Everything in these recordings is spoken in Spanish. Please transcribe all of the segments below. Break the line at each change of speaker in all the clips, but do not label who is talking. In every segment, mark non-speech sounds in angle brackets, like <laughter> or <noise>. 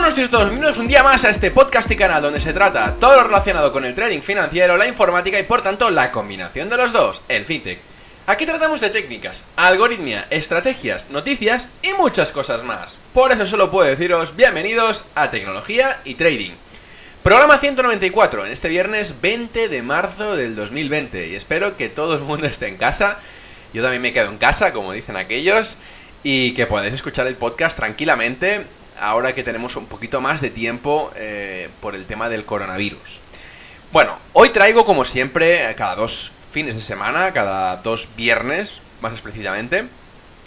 Buenos días a todos, bienvenidos un día más a este podcast y canal donde se trata todo lo relacionado con el trading financiero, la informática y por tanto la combinación de los dos, el fintech. Aquí tratamos de técnicas, algoritmia, estrategias, noticias y muchas cosas más. Por eso solo puedo deciros bienvenidos a Tecnología y Trading. Programa 194, en este viernes 20 de marzo del 2020 y espero que todo el mundo esté en casa. Yo también me quedo en casa, como dicen aquellos, y que podáis escuchar el podcast tranquilamente ahora que tenemos un poquito más de tiempo eh, por el tema del coronavirus. Bueno, hoy traigo como siempre, cada dos fines de semana, cada dos viernes, más explícitamente,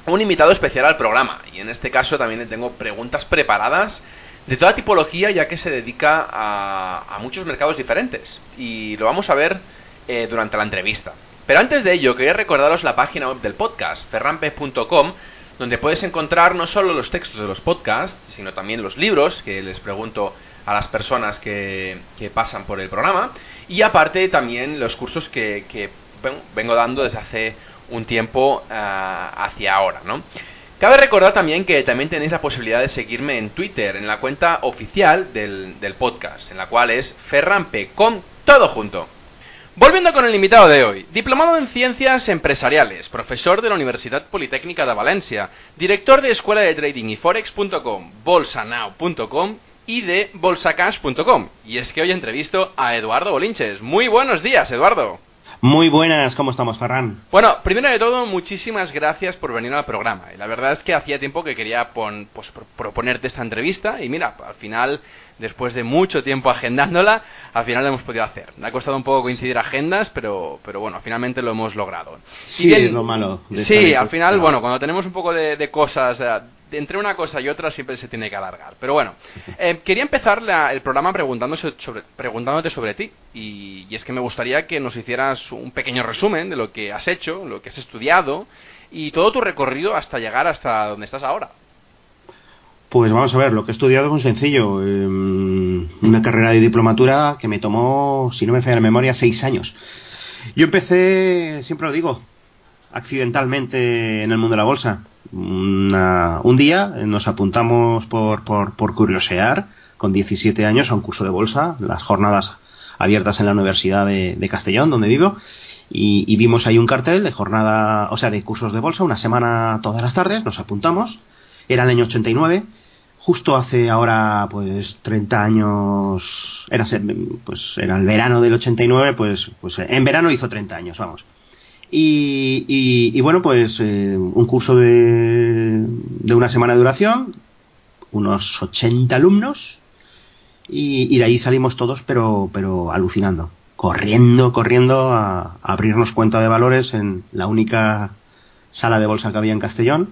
un invitado especial al programa. Y en este caso también le tengo preguntas preparadas de toda tipología, ya que se dedica a, muchos mercados diferentes. Y lo vamos a ver eh, durante la entrevista. Pero antes de ello, quería recordaros la página web del podcast, ferrampe.com, donde puedes encontrar no solo los textos de los podcasts, sino también los libros que les pregunto a las personas que, pasan por el programa, y aparte también los cursos que, vengo dando desde hace un tiempo ah, hacia ahora, ¿no? Cabe recordar también que también tenéis la posibilidad de seguirme en Twitter, en la cuenta oficial del, del podcast, en la cual es Ferrampe, con todo junto. Volviendo con el invitado de hoy, diplomado en Ciencias Empresariales, profesor de la Universidad Politécnica de Valencia, director de Escuela de Trading y Forex.com, bolsanow.com y de bolsacash.com. Y es que hoy entrevisto a Eduardo Bolinches. Muy buenos días, Eduardo.
Muy buenas, ¿cómo estamos, Ferran?
Bueno, primero de todo, muchísimas gracias por venir al programa. Y la verdad es que hacía tiempo que quería pues, proponerte esta entrevista y mira, al final después de mucho tiempo agendándola, al final lo hemos podido hacer. Me ha costado un poco coincidir agendas, pero, pero bueno, finalmente lo hemos logrado.
Sí, es lo malo.
sí, al final, bueno, cuando tenemos un poco de, cosas, eh, entre una cosa y otra siempre se tiene que alargar. Pero bueno, <laughs> eh, quería empezar el programa sobre, preguntándote sobre ti. Y, y es que me gustaría que nos hicieras un pequeño resumen de lo que has hecho, lo que has estudiado y todo tu recorrido hasta llegar hasta donde estás ahora.
Pues vamos a ver, lo que he estudiado es muy sencillo. Em, una carrera de diplomatura que me tomó, si no me falla la memoria, seis años. Yo empecé, siempre lo digo, accidentalmente en el mundo de la bolsa. un día nos apuntamos por, por, por curiosear con 17 años a un curso de bolsa, las jornadas abiertas en la Universidad de, Castellón, donde vivo, y, y, vimos ahí un cartel de jornada, o sea, de cursos de bolsa, una semana todas las tardes, nos apuntamos, era el año 89 justo hace ahora pues 30 años era pues era el verano del 89 pues pues en verano hizo 30 años vamos. Y, y, bueno pues eh, un curso de, de una semana de duración unos 80 alumnos y, de ahí salimos todos pero pero alucinando corriendo corriendo a abrirnos cuenta de valores en la única sala de bolsa que había en Castellón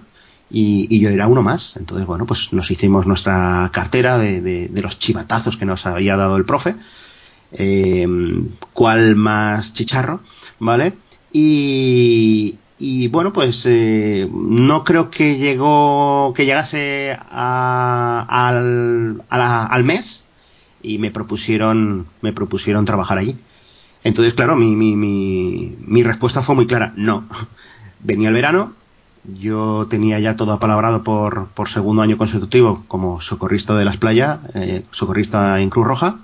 y, yo era uno más. Entonces, bueno, pues nos hicimos nuestra cartera de, los chivatazos que nos había dado el profe. Eh, cuál más chicharro, ¿vale? Y, y bueno, pues eh, no creo que llegó, que llegase al, al mes y me propusieron, me propusieron trabajar allí. Entonces, claro, mi, mi, mi, mi respuesta fue muy clara, no. <laughs> Venía el verano, yo tenía ya todo apalabrado por, por segundo año consecutivo como socorrista de las playas, eh, socorrista en Cruz Roja,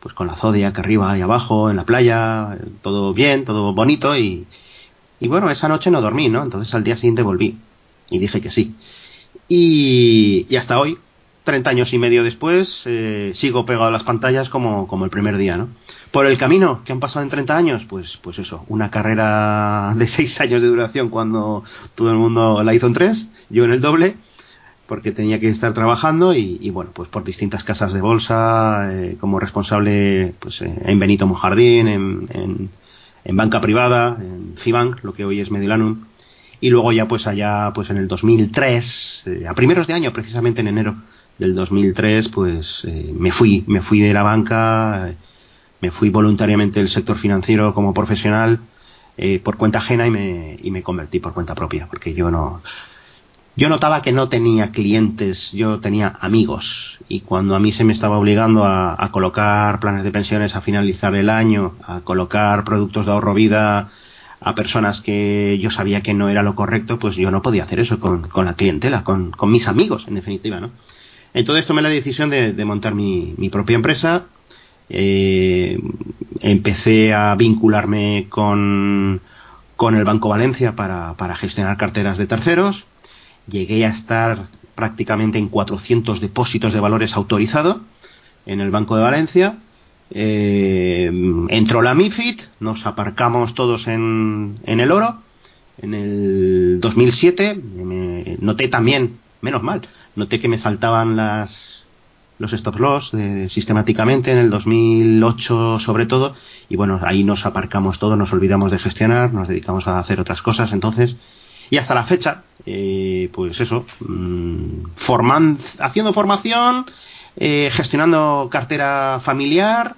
pues con la Zodiac arriba y abajo, en la playa, todo bien, todo bonito y, y bueno, esa noche no dormí, ¿no? Entonces al día siguiente volví y dije que sí. Y, y hasta hoy, 30 años y medio después, eh, sigo pegado a las pantallas como, como el primer día, ¿no? Por el camino que han pasado en 30 años, pues, pues eso, una carrera de 6 años de duración cuando todo el mundo la hizo en 3, yo en el doble, porque tenía que estar trabajando y, bueno, pues por distintas casas de bolsa, eh, como responsable pues, eh, en Benito Mojardín, en, en, banca privada, en Fibank, lo que hoy es Medilanum, y luego ya pues allá pues en el 2003, eh, a primeros de año, precisamente en enero del 2003, pues eh, me fui, me fui de la banca, me fui voluntariamente del sector financiero como profesional eh, por cuenta ajena y me, y me convertí por cuenta propia, porque yo no, yo notaba que no tenía clientes, yo tenía amigos. Y cuando a mí se me estaba obligando a, colocar planes de pensiones a finalizar el año, a colocar productos de ahorro vida a personas que yo sabía que no era lo correcto, pues yo no podía hacer eso con, la clientela, con, mis amigos, en definitiva, ¿no? Entonces tomé la decisión de, montar mi, propia empresa. Eh, empecé a vincularme con, con el Banco Valencia para, gestionar carteras de terceros llegué a estar prácticamente en 400 depósitos de valores autorizados en el Banco de Valencia. Eh, entró la MIFID, nos aparcamos todos en, el oro. En el 2007 me noté también, menos mal, noté que me saltaban las los stop loss sistemáticamente en el 2008 sobre todo. Y bueno ahí nos aparcamos todos nos olvidamos de gestionar nos dedicamos a hacer otras cosas. Entonces y hasta la fecha, eh, pues eso, mm, haciendo formación, eh, gestionando cartera familiar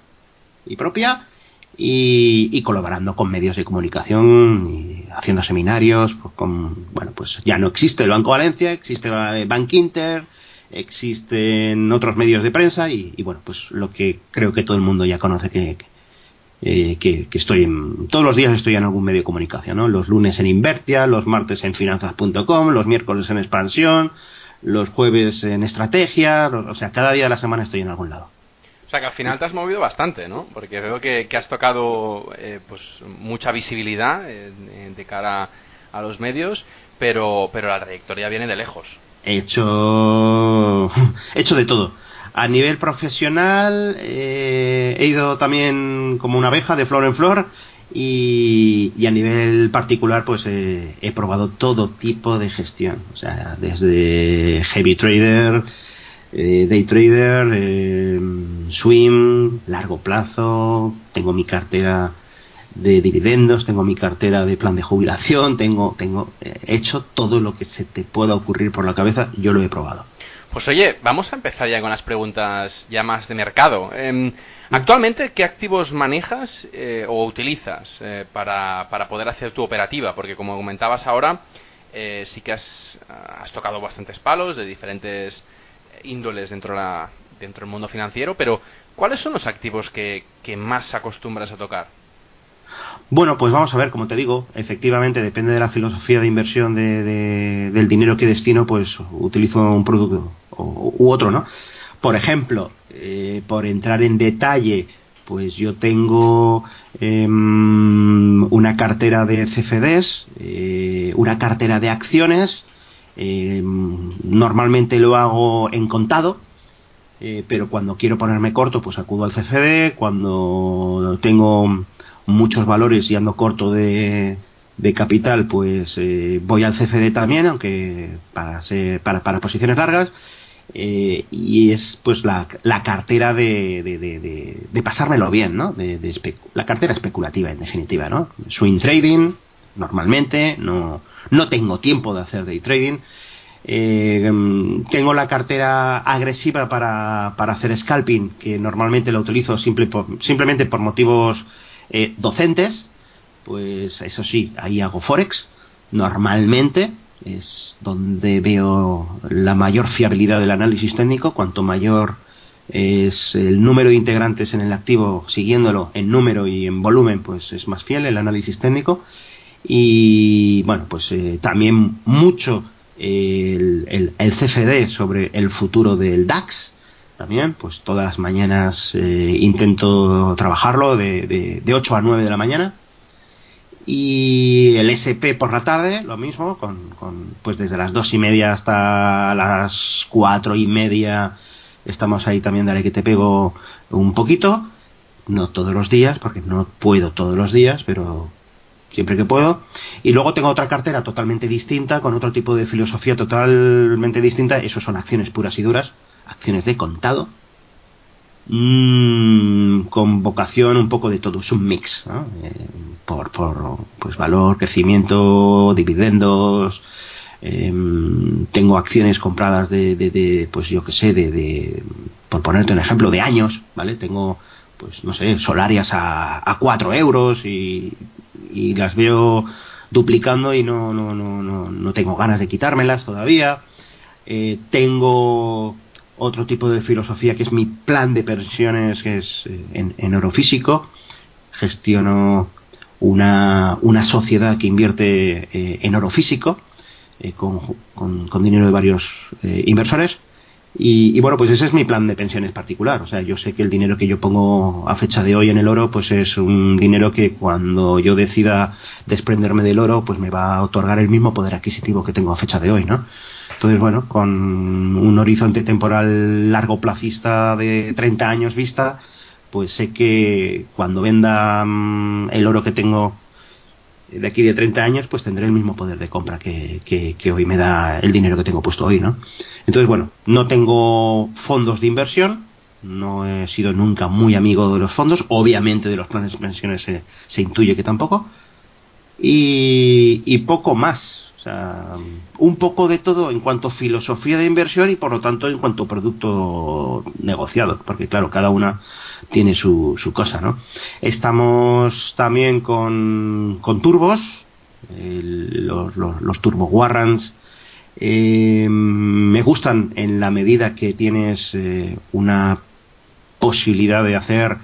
y propia y, colaborando con medios de comunicación y haciendo seminarios pues, con bueno pues ya no existe el Banco Valencia existe Bank Inter existen otros medios de prensa y, bueno pues lo que creo que todo el mundo ya conoce que, eh, que, estoy en, todos los días estoy en algún medio de comunicación, ¿no? Los lunes en Invertia, los martes en finanzas.com, los miércoles en expansión, los jueves en estrategia, o sea, cada día de la semana estoy en algún lado.
Sea que al final te has movido bastante, ¿no? Porque veo que, has tocado eh, pues mucha visibilidad eh, de cara a los medios, pero, pero la trayectoria viene de lejos.
He hecho, <laughs> he hecho de todo a nivel profesional eh, he ido también como una abeja de flor en flor y, a nivel particular pues eh, he probado todo tipo de gestión, o sea, desde heavy trader, eh, day trader, swim, largo plazo, tengo mi cartera de dividendos, tengo mi cartera de plan de jubilación, tengo, tengo hecho todo lo que se te pueda ocurrir por la cabeza, yo lo he probado.
Pues oye, vamos a empezar ya con las preguntas ya más de mercado. Em, actualmente, ¿qué activos manejas eh, o utilizas eh, para, para, poder hacer tu operativa? Porque como comentabas ahora, eh, sí que has, has, tocado bastantes palos de diferentes índoles dentro, la, dentro del mundo financiero, pero ¿cuáles son los activos que, que más acostumbras a tocar?
Bueno, pues vamos a ver, como te digo, efectivamente depende de la filosofía de inversión de, del dinero que destino, pues utilizo un producto u otro, ¿no? Por ejemplo, eh, por entrar en detalle, pues yo tengo em, una cartera de CFDs, eh, una cartera de acciones, em, normalmente lo hago en contado, eh, pero cuando quiero ponerme corto, pues acudo al CFD, cuando tengo muchos valores y ando corto de, de capital, pues eh, voy al CFD también, aunque para, ser, para, para posiciones largas. Eh, y es pues la, la cartera de, de, de, pasármelo bien, ¿no? De, la cartera especulativa, en definitiva, ¿no? Swing trading, normalmente, no, no tengo tiempo de hacer day trading. Eh, tengo la cartera agresiva para, para hacer scalping, que normalmente la utilizo simple simplemente por motivos eh, docentes, pues eso sí, ahí hago Forex, normalmente es donde veo la mayor fiabilidad del análisis técnico, cuanto mayor es el número de integrantes en el activo, siguiéndolo en número y en volumen, pues es más fiel el análisis técnico. Y bueno, pues eh, también mucho el, el, CFD sobre el futuro del DAX, también, pues todas las mañanas eh, intento trabajarlo de, de, 8 a 9 de la mañana. Y el SP por la tarde, lo mismo, con, con, pues desde las 2 y media hasta las 4 y media estamos ahí también, dale que te pego un poquito. No todos los días, porque no puedo todos los días, pero siempre que puedo. Y luego tengo otra cartera totalmente distinta, con otro tipo de filosofía totalmente distinta. Eso son acciones puras y duras acciones de contado, mm, con vocación un poco de todo, es un mix, eh, por, por pues valor, crecimiento, dividendos, Em, tengo acciones compradas de, de, pues yo que sé, de, de, por ponerte un ejemplo, de años, ¿vale? Tengo, pues no sé, solarias a, a 4 euros y, las veo duplicando y no, no, no, no, no tengo ganas de quitármelas todavía. Eh, tengo otro tipo de filosofía que es mi plan de pensiones, que es eh, en, en, oro físico. Gestiono una, una sociedad que invierte eh, en oro físico con, con, dinero de varios inversores. Y, y, bueno, pues ese es mi plan de pensiones particular. O sea, yo sé que el dinero que yo pongo a fecha de hoy en el oro, pues es un dinero que cuando yo decida desprenderme del oro, pues me va a otorgar el mismo poder adquisitivo que tengo a fecha de hoy, ¿no? Entonces, bueno, con un horizonte temporal largo placista de 30 años vista, pues sé que cuando venda mmm, el oro que tengo de aquí de 30 años, pues tendré el mismo poder de compra que, que, hoy me da el dinero que tengo puesto hoy, ¿no? Entonces, bueno, no tengo fondos de inversión, no he sido nunca muy amigo de los fondos, obviamente de los planes de pensiones se, se intuye que tampoco, y, y poco más. O sea, un poco de todo en cuanto a filosofía de inversión y por lo tanto en cuanto a producto negociado, porque claro, cada una tiene su, su cosa, ¿no? Estamos también con, con turbos, los, los, turbo warrants, eh, me gustan en la medida que tienes eh, una posibilidad de hacer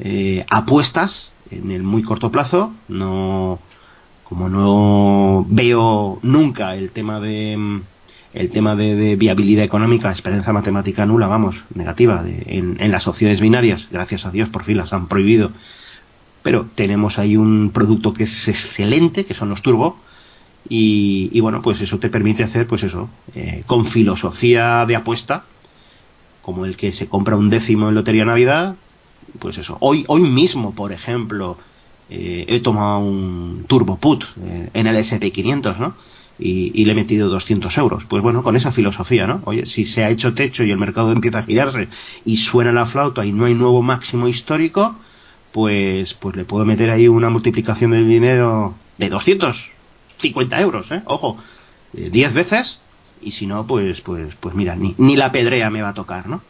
eh, apuestas en el muy corto plazo, no como no veo nunca el tema de el tema de, viabilidad económica, esperanza matemática nula, vamos, negativa, de, en, en, las sociedades binarias, gracias a Dios por fin las han prohibido, pero tenemos ahí un producto que es excelente, que son los turbo, y, y bueno, pues eso te permite hacer, pues eso, eh, con filosofía de apuesta, como el que se compra un décimo en Lotería Navidad, pues eso, hoy, hoy mismo, por ejemplo, eh, he tomado un turbo put eh, en el SP500, ¿no? Y, le he metido 200 euros. Pues bueno, con esa filosofía, ¿no? Oye, si se ha hecho techo y el mercado empieza a girarse y suena la flauta y no hay nuevo máximo histórico, pues, pues le puedo meter ahí una multiplicación del dinero de 250 euros, ¿eh? Ojo, eh, 10 veces y si no, pues, pues, pues mira, ni, ni la pedrea me va a tocar, ¿no?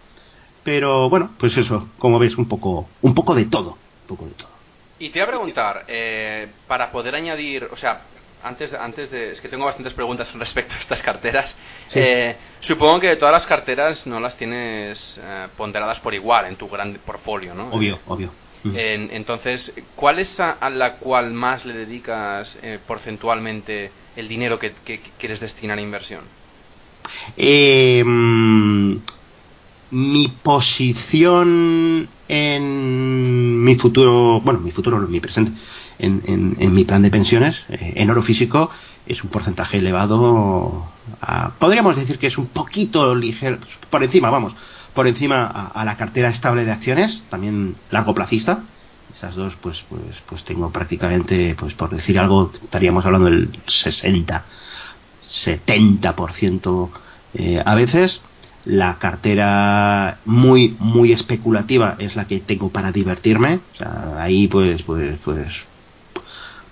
Pero bueno, pues eso, como ves, un poco, un poco de todo, un poco de todo.
Y te voy a preguntar, eh, para poder añadir, o sea, antes, antes de. Es que tengo bastantes preguntas respecto a estas carteras. Sí. Eh, supongo que todas las carteras no las tienes eh, ponderadas por igual en tu gran portfolio, ¿no?
Obvio, obvio.
En, entonces, ¿cuál es a, a, la cual más le dedicas eh, porcentualmente el dinero que, que, que, quieres destinar a inversión?
Eh, mi posición en mi futuro, bueno, mi futuro no, mi presente, en, en, mi plan de pensiones, eh, en oro físico, es un porcentaje elevado. A, podríamos decir que es un poquito ligero, por encima, vamos, por encima a, la cartera estable de acciones, también largo placista. Esas dos, pues, pues, pues tengo prácticamente, pues por decir algo, estaríamos hablando del 60, 70% eh, a veces la cartera muy muy especulativa es la que tengo para divertirme o sea, ahí pues pues pues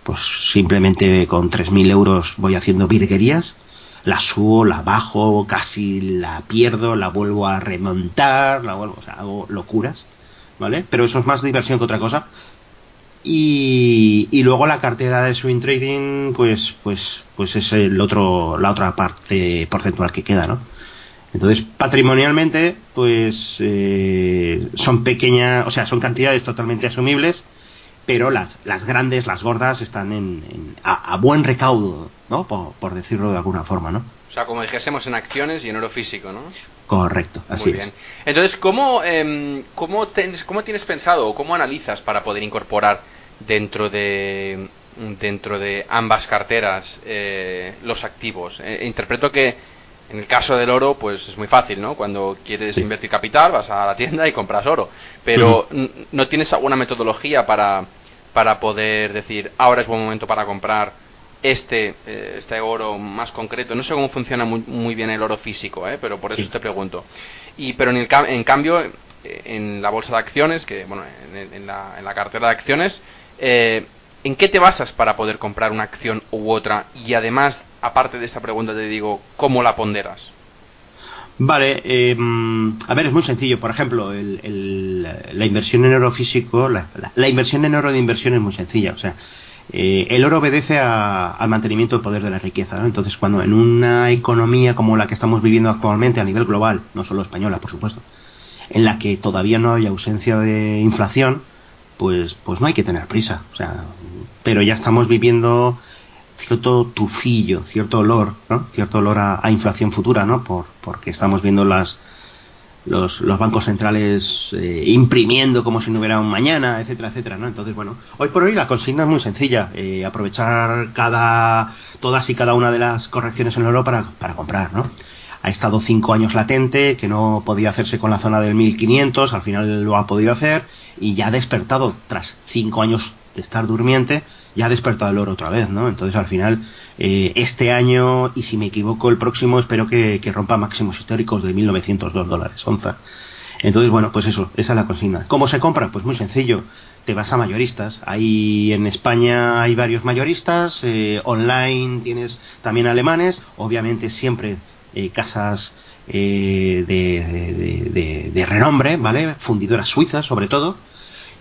pues simplemente con 3.000 euros voy haciendo virguerías la subo, la bajo, casi la pierdo, la vuelvo a remontar, la vuelvo, o sea, hago locuras, ¿vale? Pero eso es más diversión que otra cosa. Y, y luego la cartera de swing trading, pues, pues, pues es el otro, la otra parte porcentual que queda, ¿no? Entonces, patrimonialmente, pues eh, son pequeñas, o sea, son cantidades totalmente asumibles, pero las, las grandes, las gordas, están en, en a, a, buen recaudo, ¿no? Por, por, decirlo de alguna forma, ¿no?
O sea, como dijésemos en acciones y en oro físico, ¿no?
Correcto, así
Muy bien. Es. Entonces, ¿cómo, eh, cómo, tienes, ¿cómo tienes pensado o cómo analizas para poder incorporar dentro de dentro de ambas carteras eh, los activos? Eh, interpreto que en el caso del oro, pues es muy fácil, ¿no? Cuando quieres sí. invertir capital, vas a la tienda y compras oro. Pero, uh -huh. ¿no tienes alguna metodología para, para poder decir, ahora es buen momento para comprar este, eh, este oro más concreto? No sé cómo funciona muy, muy bien el oro físico, ¿eh? Pero por eso sí. te pregunto. Y, pero en, el, en cambio, en la bolsa de acciones, que, bueno, en, en, la, en la cartera de acciones, eh, ¿en qué te basas para poder comprar una acción u otra? Y además aparte de esta pregunta te digo, ¿cómo la ponderas?
Vale, eh, a ver, es muy sencillo. Por ejemplo, la inversión en oro físico, la, inversión en oro de inversión es muy sencilla. O sea, eh, el oro obedece al mantenimiento del poder de la riqueza. Entonces, cuando en una economía como la que estamos viviendo actualmente a nivel global, no solo española, por supuesto, en la que todavía no hay ausencia de inflación, pues, pues no hay que tener prisa. O sea, pero ya estamos viviendo cierto tufillo, cierto olor, ¿no? Cierto olor a, inflación futura, ¿no? Por, porque estamos viendo las los, los bancos centrales eh, imprimiendo como si no hubiera un mañana, etcétera, etcétera, ¿no? Entonces, bueno, hoy por hoy la consigna es muy sencilla, eh, aprovechar cada todas y cada una de las correcciones en el oro para, para comprar, ¿no? Ha estado cinco años latente, que no podía hacerse con la zona del 1500, al final lo ha podido hacer y ya ha despertado tras cinco años de estar durmiente, ya ha despertado el oro otra vez, ¿no? Entonces al final, eh, este año, y si me equivoco, el próximo espero que, rompa máximos históricos de 1.902 dólares onza. Entonces, bueno, pues eso, esa es la consigna. ¿Cómo se compra? Pues muy sencillo. Te vas a mayoristas. Hay en España hay varios mayoristas. Eh, online tienes también alemanes. Obviamente siempre eh, casas de, de, de, renombre, ¿vale? Fundidoras suizas, sobre todo.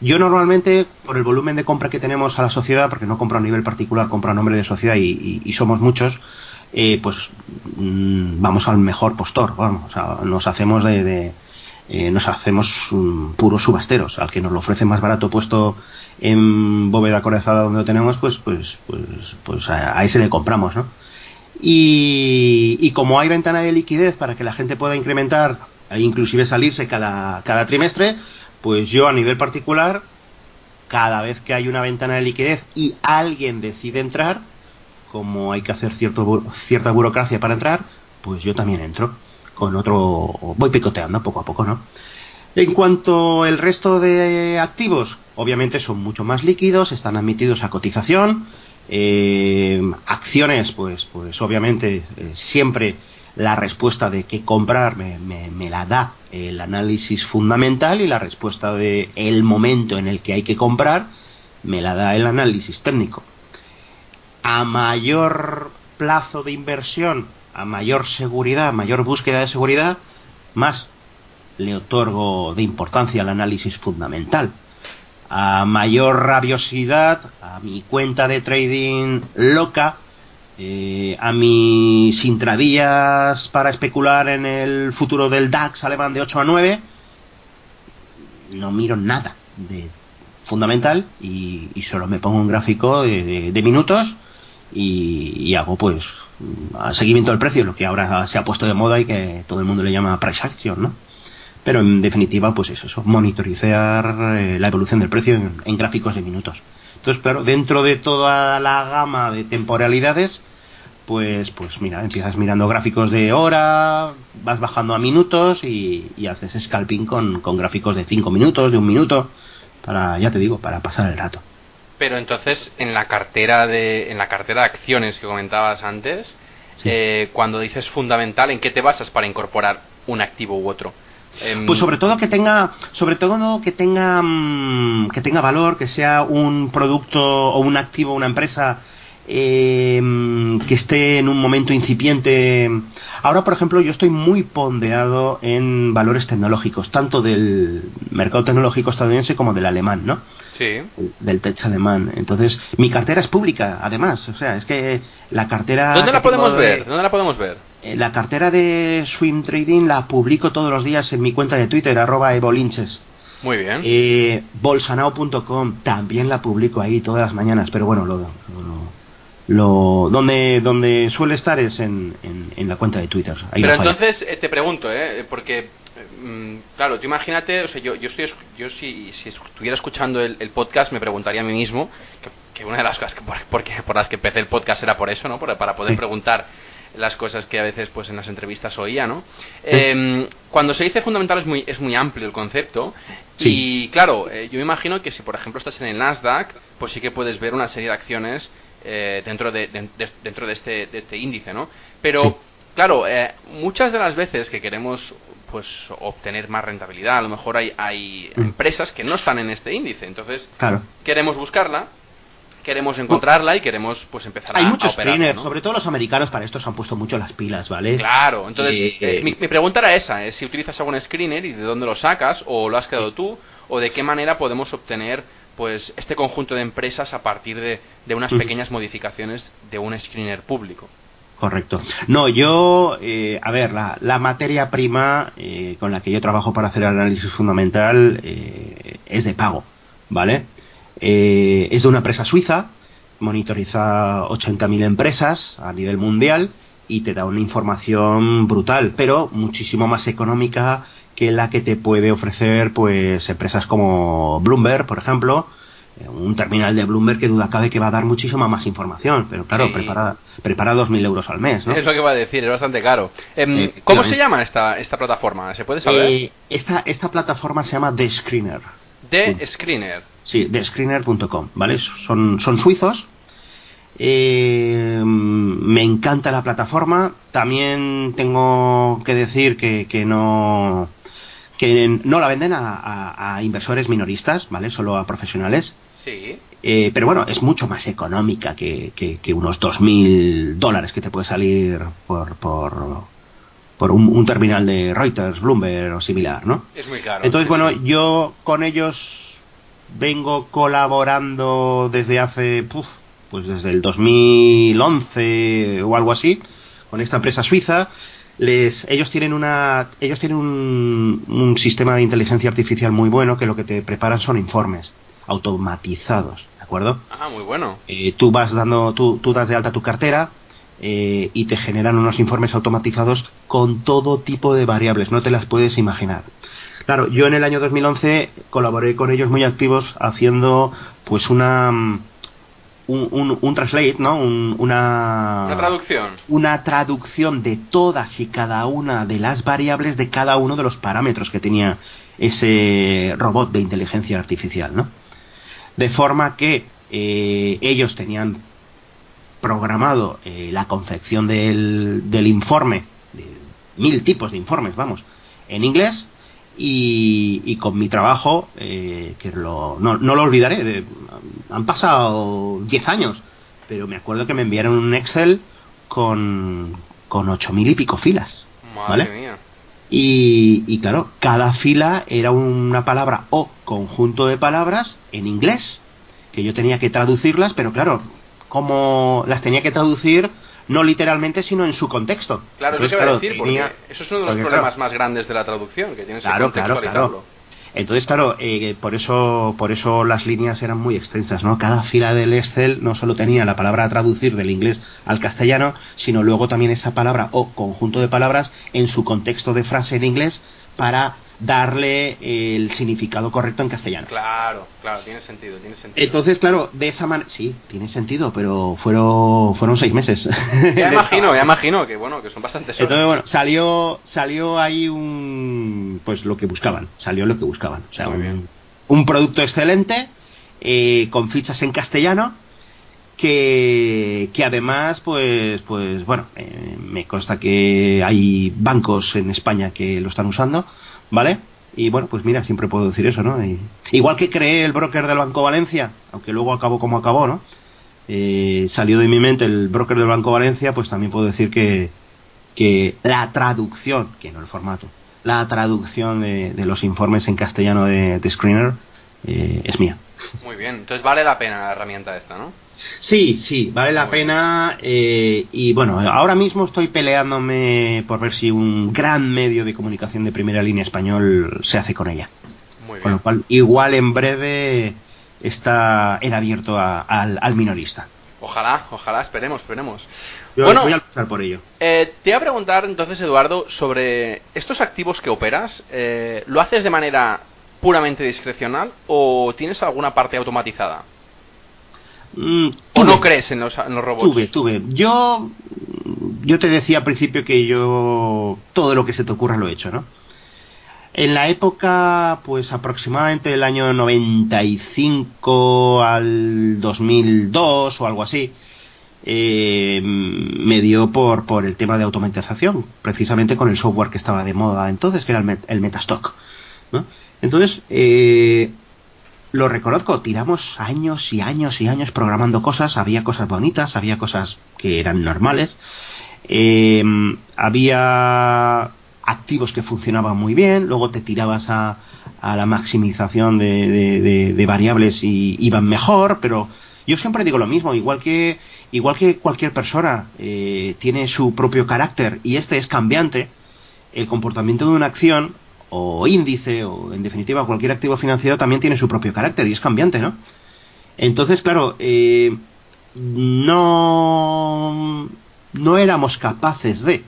Yo normalmente, por el volumen de compra que tenemos a la sociedad, porque no compro a nivel particular, compro a nombre de sociedad y, somos muchos, eh, pues mm, vamos al mejor postor, vamos, o nos hacemos de, eh, nos hacemos mm, puros subasteros, al que nos lo ofrece más barato puesto en bóveda corezada donde lo tenemos, pues, pues, pues, pues a, ese le compramos, ¿no? Y, como hay ventana de liquidez para que la gente pueda incrementar e inclusive salirse cada, cada trimestre, pues yo a nivel particular, cada vez que hay una ventana de liquidez y alguien decide entrar, como hay que hacer cierto, cierta burocracia para entrar, pues yo también entro. Con otro, voy picoteando poco a poco, ¿no? En cuanto al resto de activos, obviamente son mucho más líquidos, están admitidos a cotización. Eh, acciones, pues, pues obviamente eh, siempre la respuesta de qué comprar me, me, la da el análisis fundamental y la respuesta de el momento en el que hay que comprar me la da el análisis técnico. A mayor plazo de inversión, a mayor seguridad, a mayor búsqueda de seguridad, más le otorgo de importancia al análisis fundamental. A mayor rabiosidad, a mi cuenta de trading loca, eh, a mis intradías para especular en el futuro del DAX alemán de 8 a 9, no miro nada de fundamental y, solo me pongo un gráfico de, minutos y, hago pues seguimiento del precio, lo que ahora se ha puesto de moda y que todo el mundo le llama price action, ¿no? Pero en definitiva, pues es eso, monitorizar eh, la evolución del precio en gráficos de minutos. Entonces, claro, dentro de toda la gama de temporalidades, pues, pues mira, empiezas mirando gráficos de hora, vas bajando a minutos y, haces scalping con, con gráficos de 5 minutos, de un minuto, para, ya te digo, para pasar el rato.
Pero entonces, en la cartera de, en la cartera de acciones que comentabas antes, eh, cuando dices fundamental, ¿en qué te basas para incorporar un activo u otro?
Em, pues sobre todo que tenga, sobre todo que tenga, mm, que tenga valor, que sea un producto o un activo, una empresa eh, que esté en un momento incipiente. Ahora, por ejemplo, yo estoy muy pondeado en valores tecnológicos, tanto del mercado tecnológico estadounidense como del alemán, ¿no?
Sí.
Del tech alemán. Entonces, mi cartera es pública, además. O sea, es que la cartera.
¿Dónde la podemos ver? ¿Dónde la podemos ver?
Eh, la cartera de Swim Trading la publico todos los días en mi cuenta de Twitter, arroba evolinches.
Muy bien.
Eh, bolsanao.com también la publico ahí todas las mañanas, pero bueno, lo, lo, lo donde donde suele estar es en, en, la cuenta de Twitter.
pero entonces eh, te pregunto, ¿eh? porque mm, claro, tú imagínate, o sea, yo, yo, estoy, yo si, si estuviera escuchando el, podcast me preguntaría a mí mismo, que, una de las cosas que por, porque, por las que empecé el podcast era por eso, ¿no? para poder preguntar las cosas que a veces pues en las entrevistas oía, ¿no? Em, cuando se dice fundamental es muy, es muy amplio el concepto y claro, eh, yo me imagino que si por ejemplo estás en el Nasdaq, pues sí que puedes ver una serie de acciones eh, dentro, de, dentro de este, de este índice, ¿no? Pero claro, eh, muchas de las veces que queremos pues obtener más rentabilidad, a lo mejor hay, hay mm. empresas que no están en este índice, entonces queremos buscarla queremos encontrarla y queremos pues empezar
Hay
a,
muchos
a operarla,
screeners,
¿no?
sobre todo los americanos para esto se han puesto mucho las pilas, ¿vale?
Claro, entonces
Eh,
eh, mi, mi pregunta era esa, es si utilizas algún screener y de dónde lo sacas o lo has creado tú o de qué manera podemos obtener pues este conjunto de empresas a partir de, de unas pequeñas modificaciones de un screener público.
Correcto. No, yo, eh, a ver, la, la materia prima eh, con la que yo trabajo para hacer el análisis fundamental eh, es de pago, ¿vale? Eh, es de una empresa suiza, monitoriza 80.000 empresas a nivel mundial y te da una información brutal, pero muchísimo más económica que la que te puede ofrecer pues empresas como Bloomberg, por ejemplo, eh, un terminal de Bloomberg que duda cabe que va a dar muchísima más información, pero claro,
Sí.
prepara, prepara 2.000 euros al mes, ¿no?
Es lo que iba a decir, es bastante caro. Em,
Efectivamente.
¿Cómo se llama esta, esta plataforma? ¿Se puede saber?
Eh, esta, esta plataforma se llama The Screener. mm.
Screener.
Sí, thescreener.com, ¿vale? Son, son suizos. Eh, me encanta la plataforma. También tengo que decir que, que no que no la venden a, a- a inversores minoristas, ¿vale? Solo a profesionales.
Sí.
Eh, pero bueno, es mucho más económica que, que, que unos 2.000 dólares que te puede salir por, por, por un, un terminal de Reuters, Bloomberg o similar, ¿no?
Es muy caro.
Entonces, bueno, yo con ellos vengo colaborando desde hace, puf, pues desde el 2011 o algo así, con esta empresa suiza. Les, ellos tienen una, ellos tienen un, un sistema de inteligencia artificial muy bueno que lo que te preparan son informes automatizados, ¿de acuerdo?
Ah, muy bueno.
Eh, tú vas dando, tú, tú das de alta tu cartera eh, y te generan unos informes automatizados con todo tipo de variables, no te las puedes imaginar. Claro, yo en el año 2011 colaboré con ellos muy activos haciendo pues una mm, un, un, un translate, ¿no? Un- una
Una traducción.
una traducción de todas y cada una de las variables de cada uno de los parámetros que tenía ese robot de inteligencia artificial, ¿no? De forma que eh, ellos tenían programado eh, la confección del, del informe, de mil tipos de informes, vamos, en inglés y, y con mi trabajo, eh, que lo, no, no lo olvidaré, de- han pasado 10 años, pero me acuerdo que me enviaron un Excel con, con ocho mil y pico filas.
Madre
¿Vale?
mía.
Y, y claro, cada fila era una palabra o conjunto de palabras en inglés, que yo tenía que traducirlas, pero claro, como las tenía que traducir no literalmente, sino en su contexto.
Claro,
Entonces,
eso
claro,
decir,
tenía-
porque eso es uno de los
porque,
problemas
claro,
más grandes de la traducción, que tienes que
Claro, claro,
contextualizarlo.
claro. Entonces, claro, eh, por eso por eso las líneas eran muy extensas, ¿no? Cada fila del Excel no solo tenía la palabra a traducir del inglés al castellano, sino luego también esa palabra o conjunto de palabras en su contexto de frase en inglés para darle el significado correcto en castellano.
Claro, claro, tiene sentido, tiene sentido.
Entonces, claro, de esa manera... Sí, tiene sentido, pero fueron, fueron seis meses.
ya <laughs> imagino, ya imagino que bueno, que son bastantes horas.
Entonces, bueno, salió, salió ahí un. Pues lo que buscaban. Salió lo que buscaban. O sea,
Muy
un,
bien.
un producto excelente, eh, con fichas en castellano, que, que además, pues, pues bueno, eh, me consta que hay bancos en España que lo están usando, ¿vale? Y bueno, pues mira, siempre puedo decir eso, ¿no? Y- igual que creé el broker del Banco Valencia, aunque luego acabó como acabó, ¿no? Eh, salió de mi mente el broker del Banco Valencia, pues también puedo decir que, que la traducción, que no el formato, la traducción de, de los informes en castellano de, de Screener eh, es mía.
Muy bien, entonces vale la pena la herramienta esta, ¿no?
Sí, sí, vale la
Muy
pena. eh, y bueno, ahora mismo estoy peleándome por ver si un gran medio de comunicación de primera línea español se hace con ella.
Muy
Con
bien.
lo cual, igual en breve está en abierto a- al, al minorista.
Ojalá, ojalá, esperemos, esperemos.
Yo
bueno,
voy a luchar por ello.
eh, te voy a preguntar entonces, Eduardo, sobre estos activos que operas. eh, ¿Lo haces de manera puramente discrecional o tienes alguna parte automatizada?
Mm,
¿O no crees en los, en los robots?
Tuve, tuve. Yo, yo te decía al principio que yo todo lo que se te ocurra lo he hecho, ¿no? En la época, pues aproximadamente del año 95 al 2002 o algo así, eh, me dio por, por el tema de automatización, precisamente con el software que estaba de moda entonces, que era el, Met- el Metastock. ¿no? Entonces, eh, lo reconozco, tiramos años y años y años programando cosas, había cosas bonitas, había cosas que eran normales, eh, había activos que funcionaban muy bien, luego te tirabas a, a la maximización de, de, variables y iban mejor, pero yo siempre digo lo mismo, igual que, igual que cualquier persona eh, tiene su propio carácter y este es cambiante, el comportamiento de una acción o índice o en definitiva cualquier activo financiero también tiene su propio carácter y es cambiante, ¿no? Entonces, claro, eh, no, no éramos capaces de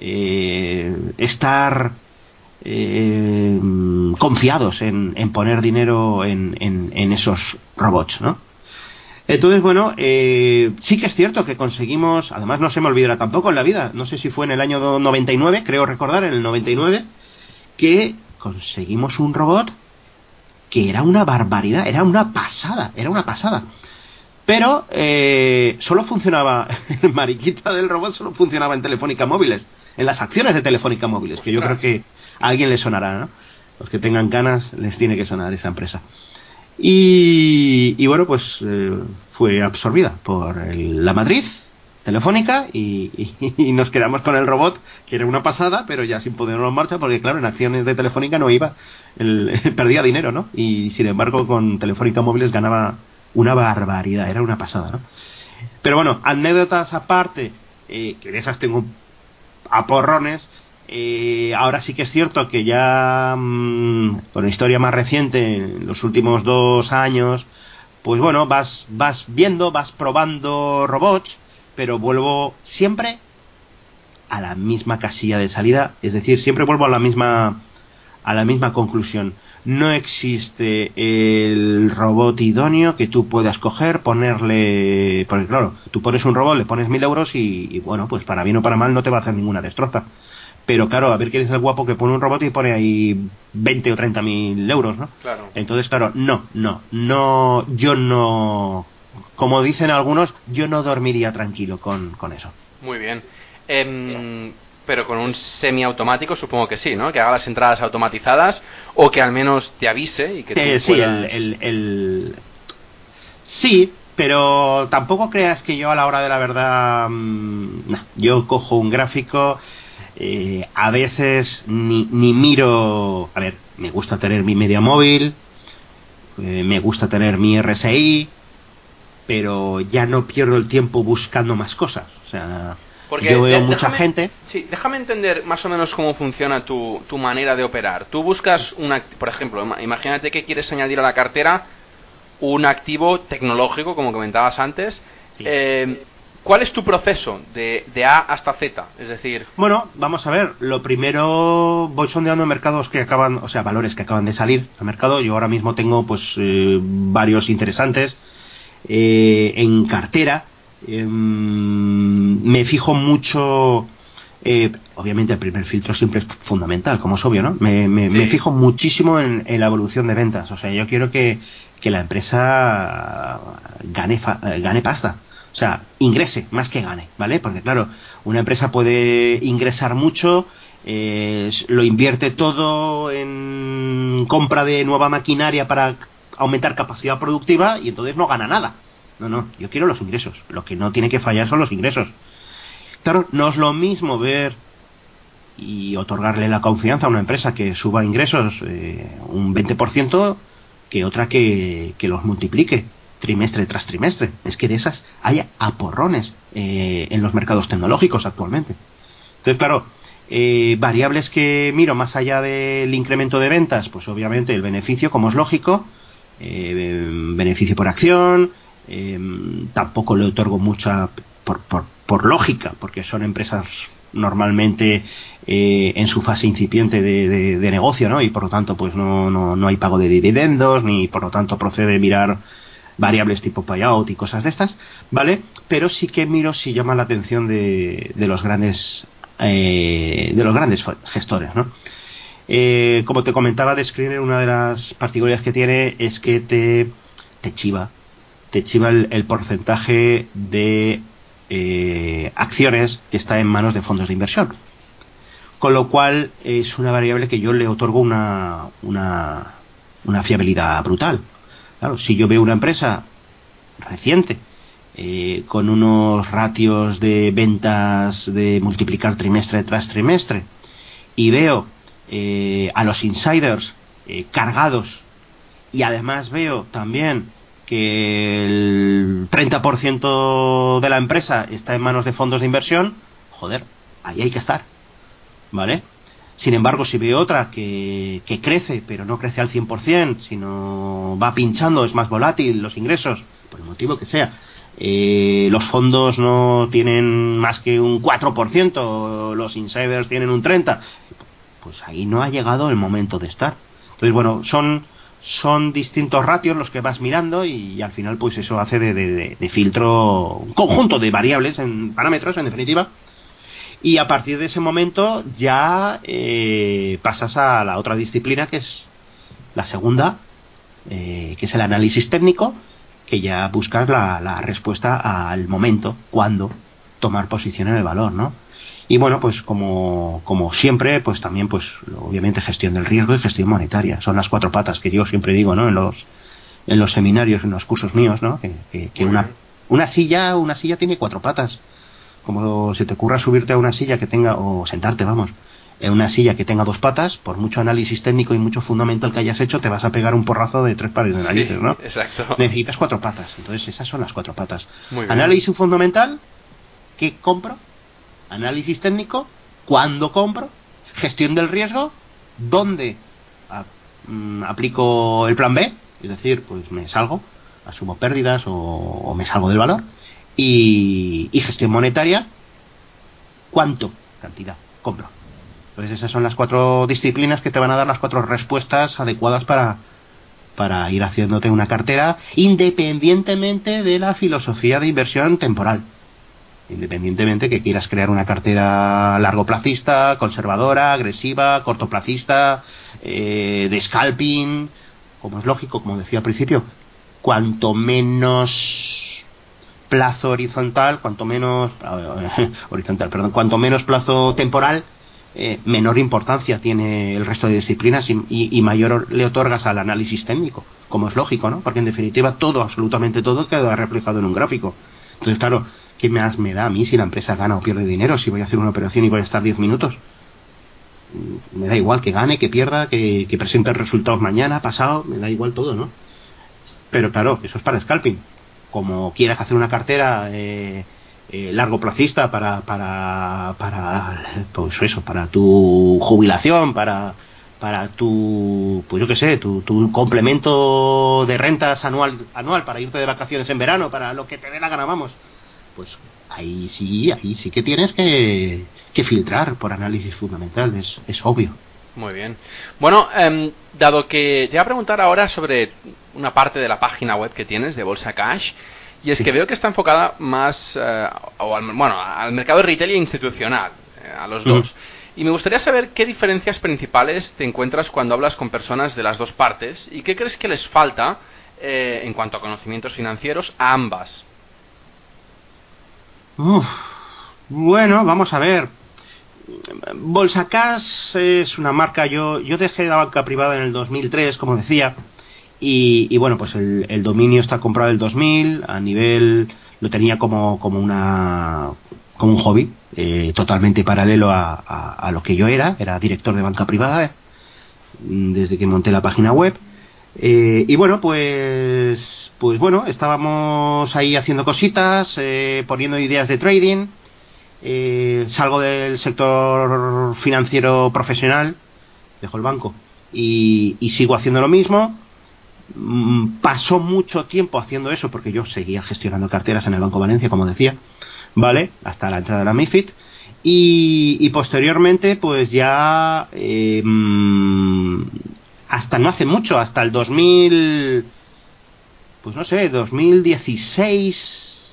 eh, estar eh, confiados en, poner dinero en, en, esos robots, ¿no? Entonces, bueno, eh, sí que es cierto que conseguimos, además no se me olvidará tampoco en la vida, no sé si fue en el año 99, creo recordar, en el 99, que conseguimos un robot que era una barbaridad, era una pasada, era una pasada. Pero eh, solo funcionaba, <laughs> el mariquita del robot solo funcionaba en Telefónica Móviles, en las acciones de Telefónica Móviles, que yo creo que a alguien le sonará, ¿no? Los que tengan ganas les tiene que sonar esa empresa. Y, bueno, pues eh, fue absorbida por la Madrid Telefónica y, nos quedamos con el robot, que era una pasada, pero ya sin ponerlo en marcha, porque claro, en acciones de Telefónica no iba, <laughs> perdía dinero, ¿no? Y sin embargo con Telefónica Móviles ganaba una barbaridad, era una pasada, ¿no? Pero bueno, anécdotas aparte, eh, que de esas tengo a porrones, eh, ahora sí que es cierto que ya mm, con historia más reciente, en los últimos dos años, pues bueno, vas, vas viendo, vas probando robots, pero vuelvo siempre a la misma casilla de salida, es decir, siempre vuelvo a la misma a la misma conclusión. No existe el robot idóneo que tú puedas coger, ponerle, porque claro, tú pones un robot, le pones mil euros y, y bueno, pues para bien o para mal no te va a hacer ninguna destroza pero claro, a ver quién es el guapo que pone un robot y pone ahí 20 o 30 mil euros, ¿no?
Claro.
Entonces, claro, no, no, no, yo no, como dicen algunos, yo no dormiría tranquilo con, con eso.
Muy bien. Em, pero con un semiautomático supongo que sí, ¿no? Que haga las entradas automatizadas o que al menos te avise y que
eh, sí, el, el, sí, pero tampoco creas que yo a la hora de la verdad, mm, yo cojo un gráfico eh, a veces ni, ni, miro, a ver, me gusta tener mi media móvil, eh, me gusta tener mi RSI, pero ya no pierdo el tiempo buscando más cosas. O sea, yo veo mucha gente.
Sí, déjame entender más o menos cómo funciona tu, tu manera de operar. Tú buscas una, por ejemplo, imagínate que quieres añadir a la cartera un activo tecnológico, como comentabas antes. Eh, ¿Cuál es tu proceso de, de, A hasta Z? Es decir...
Bueno, vamos a ver. Lo primero, voy sondeando mercados que acaban, o sea, valores que acaban de salir al mercado. Yo ahora mismo tengo pues eh, varios interesantes eh, en cartera. Em, me fijo mucho... Eh, obviamente el primer filtro siempre es fundamental, como es obvio, ¿no? Me, me, fijo muchísimo en, la evolución de ventas. O sea, yo quiero que, que la empresa gane, gane pasta. O sea, ingrese más que gane, ¿vale? Porque claro, una empresa puede ingresar mucho, eh, lo invierte todo en compra de nueva maquinaria para aumentar capacidad productiva y entonces no gana nada. No, no, yo quiero los ingresos. Lo que no tiene que fallar son los ingresos. Claro, no es lo mismo ver y otorgarle la confianza a una empresa que suba ingresos eh, un 20% que otra que, que los multiplique trimestre tras trimestre. Es que de esas hay aporrones eh, en los mercados tecnológicos actualmente. Entonces, claro, eh, variables que miro más allá del incremento de ventas, pues obviamente el beneficio, como es lógico, eh, beneficio por acción, tampoco le otorgo mucha por, por, por, lógica, porque son empresas normalmente en su fase incipiente de, de, negocio, ¿no? Y por lo tanto, pues no, no, no hay pago de dividendos, ni por lo tanto procede mirar variables tipo payout y cosas de estas, ¿vale? Pero sí que miro si llama la atención de, de los grandes eh, de los grandes gestores, ¿no? Eh, como te comentaba, de Screener, una de las particularidades que tiene es que te, te chiva, te chiva el, porcentaje de eh, acciones que está en manos de fondos de inversión. Con lo cual es una variable que yo le otorgo una, una, una fiabilidad brutal. Claro, si yo veo una empresa reciente eh, con unos ratios de ventas de multiplicar trimestre tras trimestre y veo eh, a los insiders eh, cargados y además veo también que el 30% de la empresa está en manos de fondos de inversión, joder, ahí hay que estar. ¿Vale? Sin embargo, si veo otra que, que crece, pero no crece al 100%, sino va pinchando, es más volátil los ingresos, por el motivo que sea, eh, los fondos no tienen más que un 4%, los insiders tienen un 30%, pues ahí no ha llegado el momento de estar. Entonces, bueno, son, son distintos ratios los que vas mirando y, al final pues eso hace de, de, de, filtro, un conjunto de variables, en parámetros en definitiva, y a partir de ese momento ya eh, pasas a la otra disciplina que es la segunda, eh, que es el análisis técnico, que ya buscas la, la respuesta al momento, cuándo tomar posición en el valor, ¿no? Y bueno, pues como, como siempre, pues también, pues obviamente gestión del riesgo y gestión monetaria. Son las cuatro patas que yo siempre digo, ¿no? En los, en los seminarios, en los cursos míos, ¿no? Que, que, que una, una silla, una silla tiene cuatro patas. Como si te ocurra subirte a una silla que tenga, o sentarte, vamos, en una silla que tenga dos patas, por mucho análisis técnico y mucho fundamental que hayas hecho, te vas a pegar un porrazo de tres pares de narices, ¿no?
Exacto.
Necesitas cuatro patas. Entonces, esas son las cuatro patas. Análisis fundamental, ¿qué compro? Análisis técnico, ¿cuándo compro? Gestión del riesgo, ¿dónde a, mm, aplico el plan B? Es decir, pues me salgo, asumo pérdidas o, o me salgo del valor. Y, y gestión monetaria, ¿cuánto? Cantidad, compro. Entonces esas son las cuatro disciplinas que te van a dar las cuatro respuestas adecuadas para, para ir haciéndote una cartera independientemente de la filosofía de inversión temporal. Independientemente que quieras crear una cartera largoplacista, conservadora, agresiva, cortoplacista, eh, de scalping, como es lógico, como decía al principio, cuanto menos plazo horizontal, cuanto menos <laughs> horizontal, perdón, cuanto menos plazo temporal, eh, menor importancia tiene el resto de disciplinas y, y, mayor le otorgas al análisis técnico, como es lógico, ¿no? Porque en definitiva todo, absolutamente todo, queda reflejado en un gráfico. Entonces, claro, ¿qué más me da a mí si la empresa gana o pierde dinero? Si voy a hacer una operación y voy a estar 10 minutos. Me da igual que gane, que pierda, que, que presente resultados mañana, pasado, me da igual todo, ¿no? Pero claro, eso es para scalping. Como quieras hacer una cartera eh, eh, largo placista para, para, para, pues eso, para tu jubilación, para, para tu, pues yo qué sé, tu, tu complemento de rentas anual, anual para irte de vacaciones en verano, para lo que te dé la gana, vamos. Pues ahí sí, ahí sí que tienes que, que filtrar por análisis fundamental, es, es obvio.
Muy bien. Bueno, eh, dado que te voy a preguntar ahora sobre una parte de la página web que tienes de Bolsa Cash, y es que veo que está enfocada más eh, o al, bueno, al mercado de retail e institucional, eh, a los dos. Y me gustaría saber qué diferencias principales te encuentras cuando hablas con personas de las dos partes y qué crees que les falta eh, en cuanto a conocimientos financieros a ambas.
Bueno, vamos a ver. Bolsa Cash es una marca, yo, yo dejé la banca privada en el 2003, como decía, y, y bueno, pues el, el, dominio está comprado el 2000, a nivel lo tenía como, como una como un hobby, eh, totalmente paralelo a, a, lo que yo era, era director de banca privada, eh, desde que monté la página web. Eh, y bueno, pues, pues bueno, estábamos ahí haciendo cositas, eh, poniendo ideas de trading. Eh, salgo del sector financiero profesional, dejo el banco y, y sigo haciendo lo mismo Mm, pasó mucho tiempo haciendo eso porque yo seguía gestionando carteras en el Banco Valencia, como decía, ¿vale? Hasta la entrada de la MIFID. Y, y posteriormente, pues ya eh, hasta no hace mucho, hasta el 2000, pues no sé, 2016,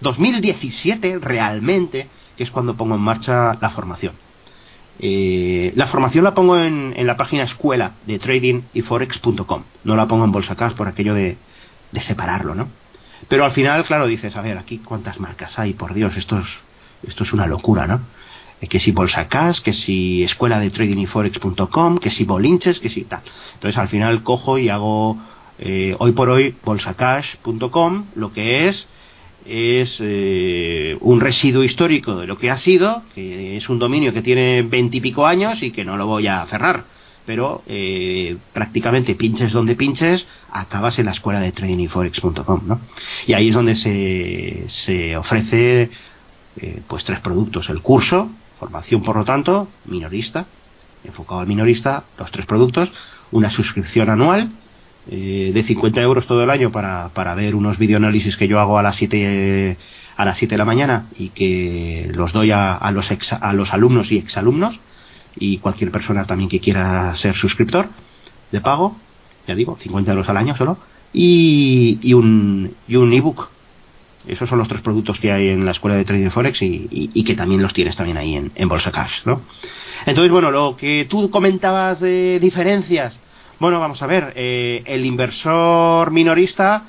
2017 realmente, que es cuando pongo en marcha la formación. Eh, la formación la pongo en, en, la página escuela de trading y forex.com. No la pongo en bolsa cash por aquello de, de, separarlo, ¿no? Pero al final, claro, dices, a ver, aquí cuántas marcas hay, por Dios, esto es, esto es una locura, ¿no? Eh, que si bolsa cash, que si escuela de trading y forex.com, que si bolinches, que si tal. Entonces al final cojo y hago Eh, hoy por hoy, bolsacash.com lo que es es eh, un residuo histórico de lo que ha sido, que es un dominio que tiene veintipico años y que no lo voy a cerrar. Pero eh, prácticamente pinches donde pinches, acabas en la escuela de tradingforex.com, ¿no? Y ahí es donde se, se ofrece eh, pues tres productos. El curso, formación por lo tanto, minorista, enfocado al minorista, los tres productos, una suscripción anual eh, de 50 euros todo el año para, para ver unos videoanálisis que yo hago a las 7 a las 7 de la mañana y que los doy a, a los ex, a los alumnos y exalumnos y cualquier persona también que quiera ser suscriptor de pago, ya digo, 50 euros al año solo, y, y un y un ebook. Esos son los tres productos que hay en la escuela de Trading Forex y, y, que también los tienes también ahí en, en Bolsa Cash, ¿no? Entonces, bueno, lo que tú comentabas de diferencias, bueno, vamos a ver, eh, el inversor minorista,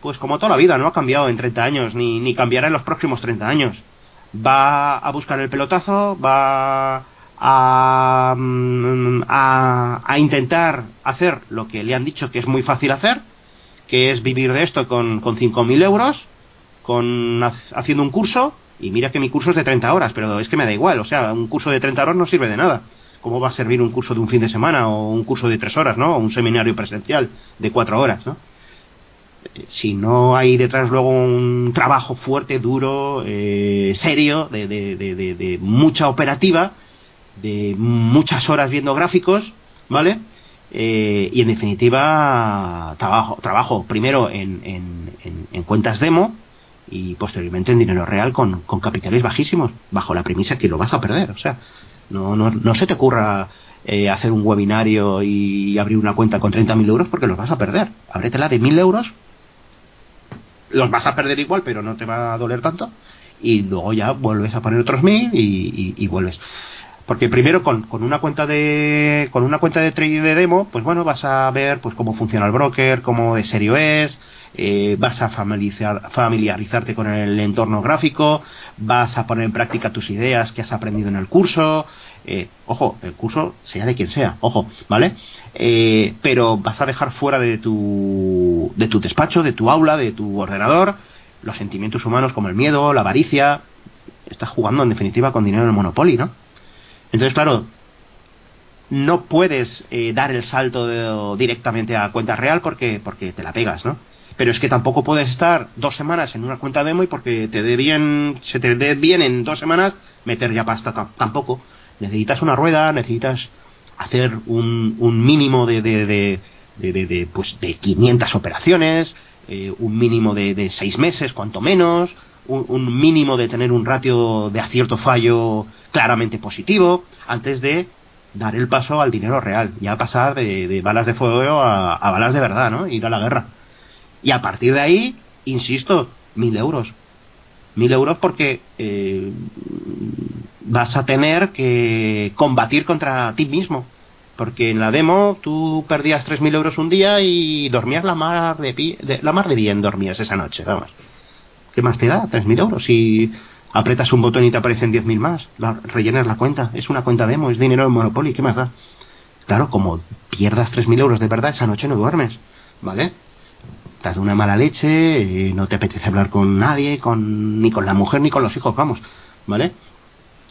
pues como toda la vida, no ha cambiado en 30 años, ni, ni cambiará en los próximos 30 años. Va a buscar el pelotazo, va a, mm, a, a intentar hacer lo que le han dicho que es muy fácil hacer, que es vivir de esto con, con 5.000 euros, con, haciendo un curso, y mira que mi curso es de 30 horas, pero es que me da igual, o sea, un curso de 30 horas no sirve de nada. ¿Cómo va a servir un curso de un fin de semana o un curso de tres horas, ¿no? O un seminario presencial de cuatro horas, ¿no? Si no hay detrás luego un trabajo fuerte, duro, eh, serio, de, de, de, de mucha operativa, de muchas horas viendo gráficos, ¿vale? Eh, y en definitiva, trabajo, trabajo primero en, en, en, en cuentas demo, y posteriormente en dinero real con, con, capitales bajísimos, bajo la premisa que lo vas a perder. O sea, no, no, no se te ocurra eh, hacer un webinario y abrir una cuenta con 30.000 euros porque los vas a perder. Ábretela de 1.000 euros, los vas a perder igual, pero no te va a doler tanto. Y luego ya vuelves a poner otros 1.000 y, y, y vuelves porque primero con, con, una cuenta de con una cuenta de trading de demo pues bueno vas a ver pues cómo funciona el broker cómo de serio es eh, vas a familiarizar, familiarizarte con el entorno gráfico vas a poner en práctica tus ideas que has aprendido en el curso eh, ojo el curso sea de quien sea ojo vale eh, pero vas a dejar fuera de tu de tu despacho de tu aula de tu ordenador los sentimientos humanos como el miedo la avaricia estás jugando en definitiva con dinero en el Monopoly ¿no? Entonces, claro, no puedes eh, dar el salto directamente a cuenta real porque, porque te la pegas, ¿no? Pero es que tampoco puedes estar dos semanas en una cuenta demo y porque te dé bien, se te dé bien en dos semanas meter ya pasta tampoco. Necesitas una rueda, necesitas hacer un, un mínimo de, de, de, de, de, pues de 500 operaciones, eh, un mínimo de, de seis meses, cuanto menos, un, mínimo de tener un ratio de acierto fallo claramente positivo antes de dar el paso al dinero real, ya pasar de, balas de fuego a, a, balas de verdad, ¿no? Ir a la guerra. Y a partir de ahí, insisto, mil euros. Mil euros porque eh, vas a tener que combatir contra ti mismo. Porque en la demo tú perdías 3.000 euros un día y dormías la mar de, de, la mar de bien, dormías esa noche, vamos. ¿Qué más te da? 3.000 euros. Si apretas un botón y te aparecen 10.000 más, la, rellenas la cuenta. Es una cuenta demo, es dinero de Monopoly, ¿qué más da? Claro, como pierdas 3.000 euros de verdad, esa noche no duermes, ¿vale? Estás de una mala leche, no te apetece hablar con nadie, con, ni con la mujer ni con los hijos, vamos, ¿vale?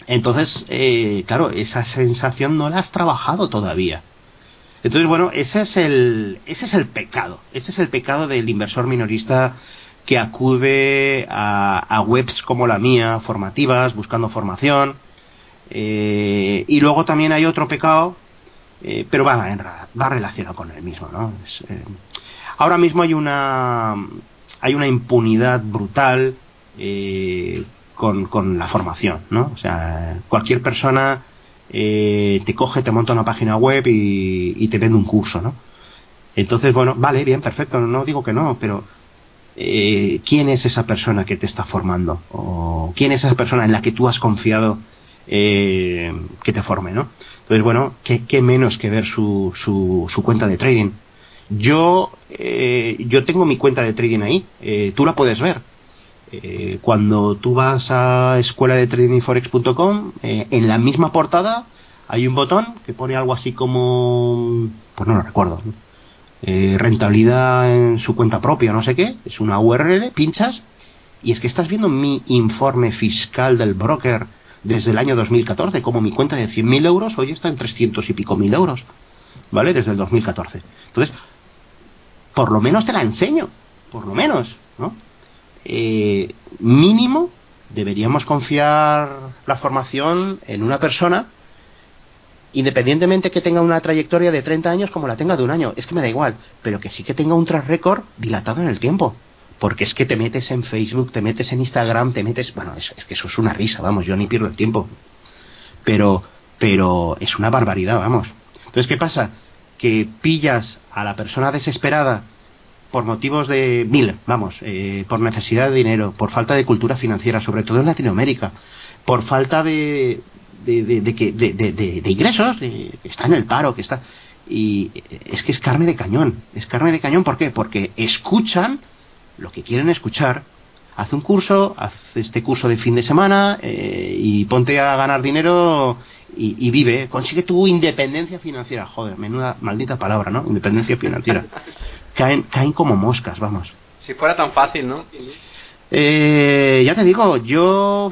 Entonces, eh, claro, esa sensación no la has trabajado todavía. Entonces, bueno, ese es el, ese es el pecado. Ese es el pecado del inversor minorista que acude a, a webs como la mía, formativas, buscando formación. Eh, y luego también hay otro pecado, eh, pero va, en, va relacionado con el mismo, ¿no? Es, eh, ahora mismo hay una, hay una impunidad brutal eh, con, con, la formación, ¿no? O sea, cualquier persona te coge, te monta una página web y, y, te vende un curso, ¿no? Entonces, bueno, vale, bien, perfecto, no digo que no, pero eh, quién es esa persona que te está formando o quién es esa persona en la que tú has confiado eh, que te forme, ¿no? Entonces, bueno, ¿qué, menos que ver su, su, su, cuenta de trading? Yo, eh, yo tengo mi cuenta de trading ahí, eh, tú la puedes ver. Eh, cuando tú vas a escuela de tradingforex.com, en la misma portada hay un botón que pone algo así como, pues no lo recuerdo, eh, rentabilidad en su cuenta propia, no sé qué, es una URL, pinchas y es que estás viendo mi informe fiscal del broker desde el año 2014, como mi cuenta de 100.000 euros hoy está en 300 y pico mil euros, ¿vale? Desde el 2014. Entonces, por lo menos te la enseño, por lo menos, ¿no? Eh, mínimo deberíamos confiar la formación en una persona independientemente que tenga una trayectoria de 30 años como la tenga de un año, es que me da igual, pero que sí que tenga un track record dilatado en el tiempo. Porque es que te metes en Facebook, te metes en Instagram, te metes... Bueno, es, es que eso es una risa, vamos, yo ni pierdo el tiempo. Pero, pero es una barbaridad, vamos. Entonces, ¿qué pasa? Que pillas a la persona desesperada por motivos de mil, vamos, eh, por necesidad de dinero, por falta de cultura financiera, sobre todo en Latinoamérica, por falta de, de, de, de, que- de, de- de- de ingresos, de- que está en el paro, que está... Y es que es carne de cañón, es carne de cañón, ¿por qué? Porque escuchan lo que quieren escuchar, haz un curso, haz este curso de fin de semana eh, y ponte a ganar dinero y, y vive, consigue tu independencia financiera, joder, menuda maldita palabra, ¿no? Independencia financiera. <laughs> Caen, caen como moscas, vamos.
Si fuera tan fácil, ¿no?
Eh, ya te digo, yo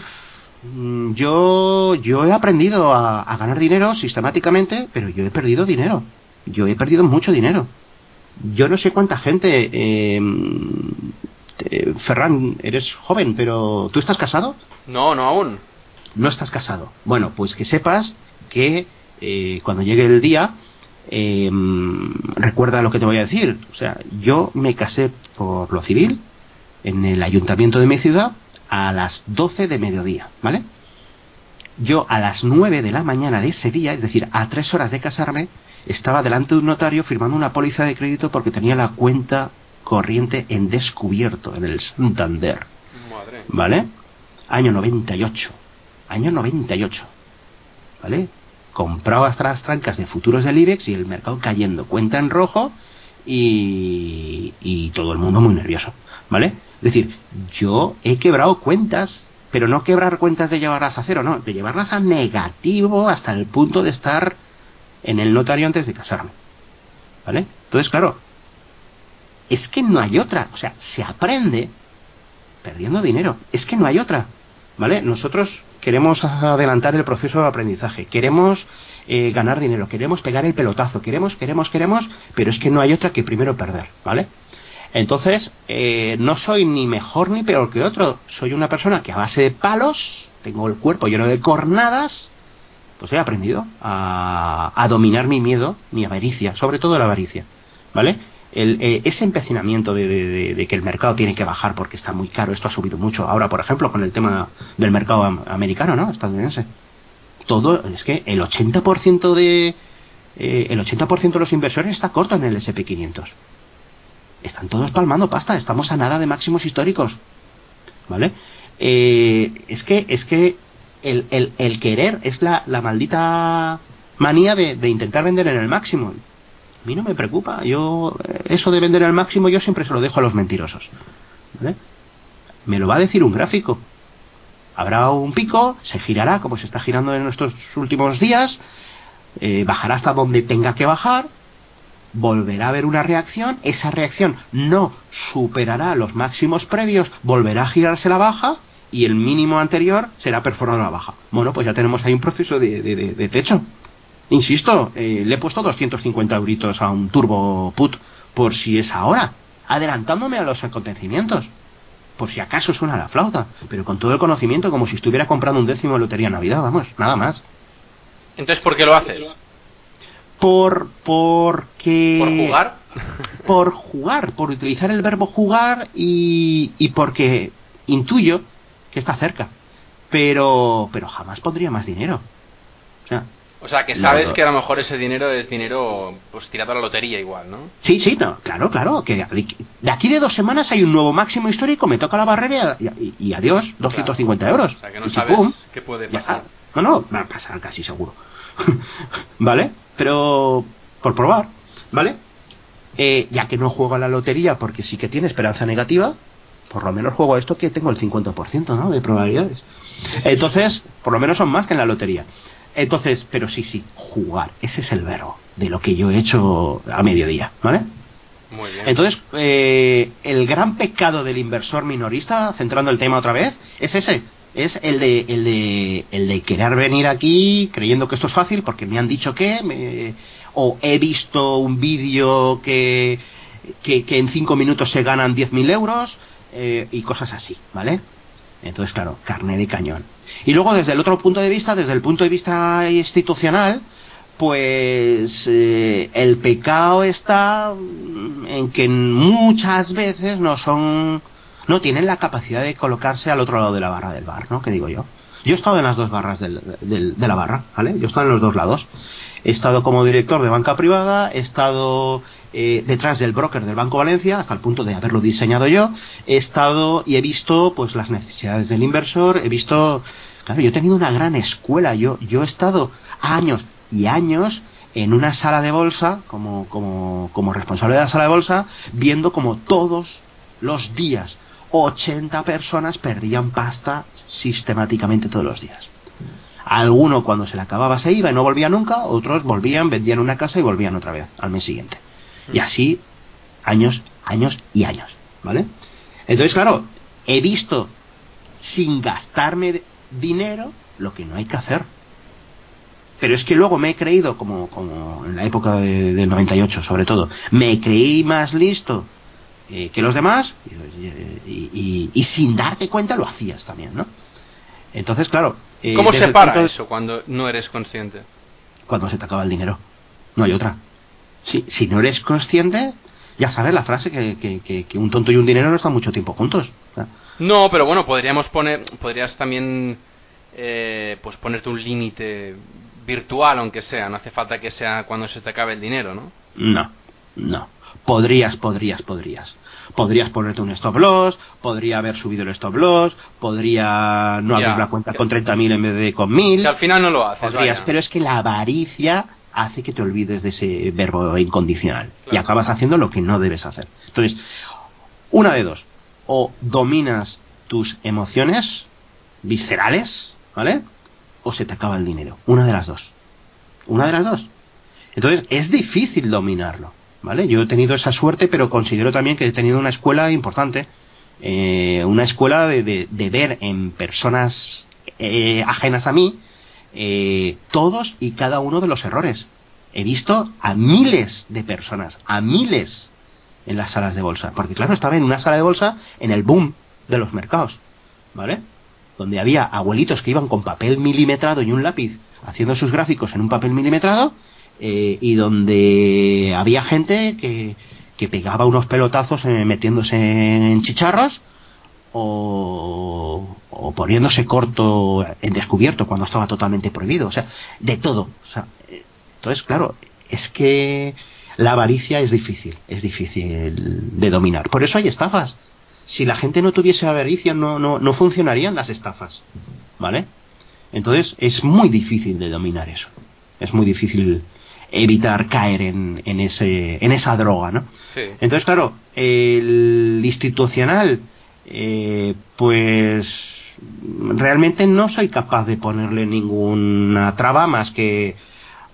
yo yo he aprendido a, a ganar dinero sistemáticamente, pero yo he perdido dinero. Yo he perdido mucho dinero. Yo no sé cuánta gente. Eh, eh, Ferran, eres joven, pero ¿tú estás casado?
No, no aún.
No estás casado. Bueno, pues que sepas que eh, cuando llegue el día, eh, recuerda lo que te voy a decir. O sea, yo me casé por lo civil en el ayuntamiento de mi ciudad a las 12 de mediodía, ¿vale? Yo a las 9 de la mañana de ese día, es decir, a tres horas de casarme, estaba delante de un notario firmando una póliza de crédito porque tenía la cuenta corriente en descubierto en el Santander.
Madre.
¿Vale? Año 98. Año 98. ¿Vale? Comprado hasta las trancas de futuros del IBEX y el mercado cayendo. Cuenta en rojo y, y todo el mundo muy nervioso. ¿Vale? Es decir, yo he quebrado cuentas, pero no quebrar cuentas de llevarlas a cero, no, de llevarlas a negativo hasta el punto de estar en el notario antes de casarme. ¿Vale? Entonces, claro, es que no hay otra. O sea, se aprende perdiendo dinero. Es que no hay otra. ¿Vale? Nosotros queremos adelantar el proceso de aprendizaje, queremos eh, ganar dinero, queremos pegar el pelotazo, queremos, queremos, queremos, pero es que no hay otra que primero perder, ¿vale? Entonces, eh, no soy ni mejor ni peor que otro, soy una persona que a base de palos, tengo el cuerpo lleno de cornadas, pues he aprendido a, a dominar mi miedo, mi avaricia, sobre todo la avaricia, ¿vale? El, eh, ese empecinamiento de, que el mercado tiene que bajar porque está muy caro, esto ha subido mucho. Ahora, por ejemplo, con el tema del mercado am- americano, ¿no? Estadounidense. Todo, es que el 80% de eh, el 80% de los inversores está corto en el SP500. Están todos palmando pasta, estamos a nada de máximos históricos. ¿Vale? Eh, es que es que el, el- el querer es la, la maldita manía de, de intentar vender en el máximo. A mí no me preocupa. Yo, eh, eso de vender al máximo, yo siempre se lo dejo a los mentirosos. ¿Vale? Me lo va a decir un gráfico. Habrá un pico, se girará como se está girando en estos últimos días, eh, bajará hasta donde tenga que bajar, volverá a haber una reacción, esa reacción no superará los máximos previos, volverá a girarse la baja y el mínimo anterior será perforado a la baja. Bueno, pues ya tenemos ahí un proceso de, de- techo. Insisto, eh, le he puesto 250 euritos a un turbo put por si es ahora, adelantándome a los acontecimientos. Por si acaso suena la flauta, pero con todo el conocimiento como si estuviera comprando un décimo de lotería Navidad, vamos, nada más.
Entonces, ¿por qué lo haces?
Por porque
¿Por jugar? <laughs>
por jugar, por utilizar el verbo jugar y, y porque intuyo que está cerca. Pero pero jamás pondría más dinero. O sea,
O sea, que sabes
no.
que a lo mejor ese dinero es dinero pues tirado a la lotería igual, ¿no?
sí, sí, no, claro, claro, que de aquí de dos semanas hay un nuevo máximo histórico, me toca la barrera y, y- y adiós, 250 euros.
O sea, que no
Y
sabes qué puede pasar.
No, no, va a pasar casi seguro. <laughs> ¿Vale? Pero por probar, ¿vale? Eh, ya que no juego a la lotería porque sí que tiene esperanza negativa, por lo menos juego a esto que tengo el 50%, ¿no? De probabilidades. Entonces, por lo menos son más que en la lotería. Entonces, pero sí, sí, jugar. Ese es el verbo de lo que yo he hecho a mediodía, ¿vale?
Muy bien.
Entonces, eh, el gran pecado del inversor minorista, centrando el tema otra vez, es ese. Es el de, el de, el de querer venir aquí creyendo que esto es fácil porque me han dicho que, me- o he visto un vídeo que, que, que en cinco minutos se ganan 10.000 euros eh, y cosas así, ¿vale? Entonces, claro, carne de cañón. Y luego, desde el otro punto de vista, desde el punto de vista institucional, pues eh, el pecado está en que muchas veces no son no tienen la capacidad de colocarse al otro lado de la barra del bar, ¿no? Que digo yo. Yo he estado en las dos barras del- del- de la barra, ¿vale? Yo he estado en los dos lados. He estado como director de banca privada, he estado eh, detrás del broker del Banco Valencia, hasta el punto de haberlo diseñado yo. He estado y he visto pues las necesidades del inversor, he visto... Claro, yo he tenido una gran escuela, yo, yo he estado años y años en una sala de bolsa, como, como, como responsable de la sala de bolsa, viendo como todos los días 80 personas perdían pasta sistemáticamente todos los días. Alguno cuando se le acababa se iba y no volvía nunca, otros volvían, vendían una casa y volvían otra vez al mes siguiente. Y así años, años y años, ¿vale? Entonces, claro, he visto sin gastarme dinero lo que no hay que hacer. Pero es que luego me he creído, como, como en la época de- del 98 sobre todo, me creí más listo eh, que los demás y, y- y- y sin darte cuenta lo hacías también, ¿no? Entonces, claro... eh,
¿Cómo se para
de-
eso cuando no eres consciente?
Cuando se te acaba el dinero. No hay otra. Si, si no eres consciente, ya sabes la frase que, que- que- que un tonto y un dinero no están mucho tiempo juntos.
No, pero bueno, podríamos poner, podrías también, eh, pues ponerte un límite virtual, aunque sea. No hace falta que sea cuando se te acabe el dinero, ¿no?
No, no. Podrías, podrías, podrías. Podrías ponerte un stop loss, podría haber subido el stop loss, podría no
Ya.
abrir la cuenta con 30.000 en vez de con 1.000.
Que al final no lo haces.
Podrías, pero es que la avaricia hace que te olvides de ese verbo incondicional y acabas haciendo lo que no debes hacer. Entonces, una de dos, o dominas tus emociones viscerales, ¿vale? O se te acaba el dinero. Una de las dos. Una de las dos. Entonces, es difícil dominarlo, ¿vale? Yo he tenido esa suerte, pero considero también que he tenido una escuela importante. eh, una escuela de, de- ver en personas eh, ajenas a mí eh, todos y cada uno de los errores. He visto a miles de personas, a miles en las salas de bolsa. Porque claro, estaba en una sala de bolsa en el boom de los mercados, ¿vale? Donde había abuelitos que iban con papel milimetrado y un lápiz haciendo sus gráficos en un papel milimetrado eh, y donde había gente que, que pegaba unos pelotazos eh, metiéndose en chicharros o, o poniéndose corto en descubierto cuando estaba totalmente prohibido. O sea, de todo. O sea, entonces, claro, es que la avaricia es difícil, es difícil de dominar. Por eso hay estafas. Si la gente no tuviese avaricia, no, no, no funcionarían las estafas. ¿Vale? Entonces, es muy difícil de dominar eso. Es muy difícil evitar caer en, en, ese, en esa droga, ¿no?
Sí.
Entonces, claro, el institucional, eh, pues realmente no soy capaz de ponerle ninguna traba más que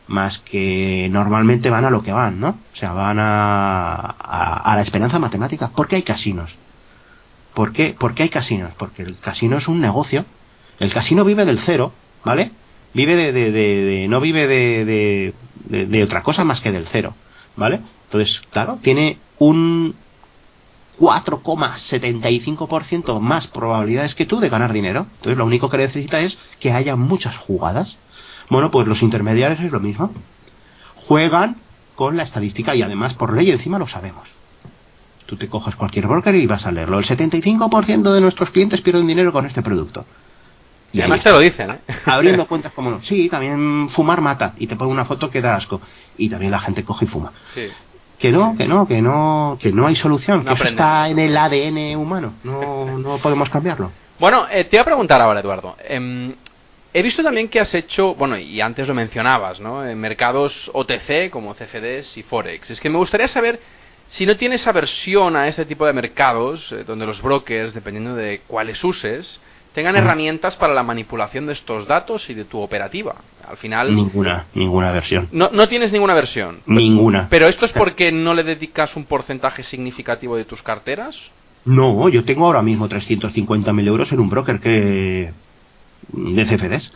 más que normalmente van a lo que van, ¿no? O sea, van a, a, a la esperanza matemática. ¿Por qué hay casinos? ¿Por qué? ¿Por qué hay casinos? Porque el casino es un negocio. El casino vive del cero, ¿vale? Vive de, de, no vive de- de otra cosa más que del cero, ¿vale? Entonces, claro, tiene un 4,75% más probabilidades que tú de ganar dinero. Entonces, lo único que necesita es que haya muchas jugadas. Bueno, pues los intermediarios es lo mismo. Juegan con la estadística y además por ley encima lo sabemos. Tú te coges cualquier broker y vas a leerlo. El 75% de nuestros clientes pierden dinero con este producto.
Y además te lo dicen, ¿eh?
Abriendo <laughs> cuentas como no. Sí, también fumar mata. Y te pone una foto que da asco. Y también la gente coge y fuma.
Sí.
Que no, que no, que no, que no hay solución.
No
que eso está en el ADN humano. No, no podemos cambiarlo.
Bueno, eh, te voy a preguntar ahora, Eduardo. Em, he visto también que has hecho, bueno, y antes lo mencionabas, ¿no? En mercados OTC como CFDs y Forex. Es que me gustaría saber si no tienes aversión a este tipo de mercados, eh, donde los brokers, dependiendo de cuáles uses, tengan herramientas para la manipulación de estos datos y de tu operativa. al final...
Ninguna, ninguna versión.
No, no tienes ninguna versión.
Ninguna.
Pero esto es porque no le dedicas un porcentaje significativo de tus carteras.
No, yo tengo ahora mismo 350.000 euros en un broker que de CFDs.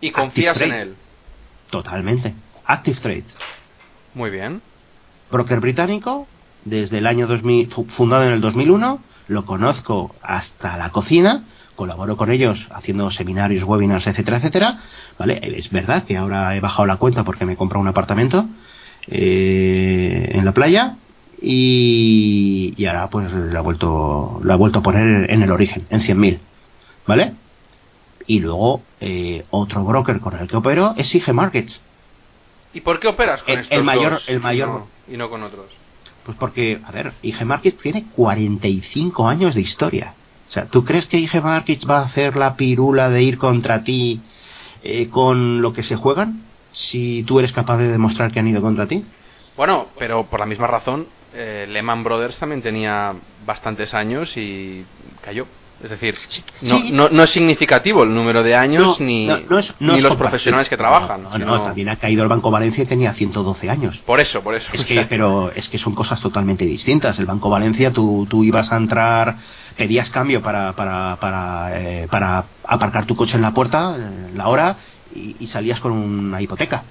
¿Y confías en
Trade.
él?
Totalmente. Active Trade.
Muy bien.
Broker británico, desde el año 2000, fu- fundado en el 2001, lo conozco hasta la cocina, colaboro con ellos haciendo seminarios, webinars, etcétera, etcétera. ¿Vale? Es verdad que ahora he bajado la cuenta porque me he comprado un apartamento eh, en la playa y, y ahora pues la he vuelto, la he vuelto a poner en el origen, en 100.000. ¿Vale? Y luego eh, otro broker con el que opero es IG Markets.
¿Y por qué operas con
El-
estos
el mayor-
dos
el
y
mayor-
no- y no con otros?
Pues porque, a ver, IG Markets tiene 45 años de historia. O sea, ¿tú crees que IG Markets va a hacer la pirula de ir contra ti eh, con lo que se juegan? Si tú eres capaz de demostrar que han ido contra ti.
Bueno, pero por la misma razón, eh, Lehman Brothers también tenía bastantes años y cayó. Es decir, no, no, no es significativo el número de años
No,
ni,
es-
los profesionales que trabajan.
No,
sino-
también ha caído el Banco Valencia y tenía 112 años.
Por eso, por eso.
Es que, pero es que son cosas totalmente distintas. El Banco Valencia, tú, tú ibas a entrar, pedías cambio para, para, para, eh, para aparcar tu coche en la puerta, eh, la hora, y, y salías con una hipoteca.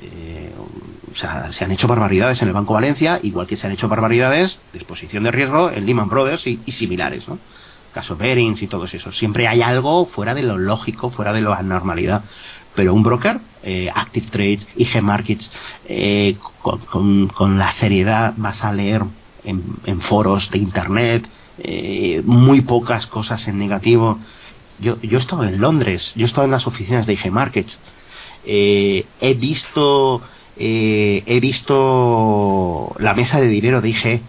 Eh, o sea, se han hecho barbaridades en el Banco Valencia, igual que se han hecho barbaridades de exposición de riesgo en Lehman Brothers y, y similares, ¿no? Caso Berings y todos esos. Siempre hay algo fuera de lo lógico, fuera de la normalidad. Pero un broker, eh, Active Trades, IG Markets, eh, con, la seriedad vas a leer en, en foros de internet eh, muy pocas cosas en negativo. Yo, yo he estado en Londres, yo he estado en las oficinas de IG Markets. Eh, he visto eh, he visto la mesa de dinero de IG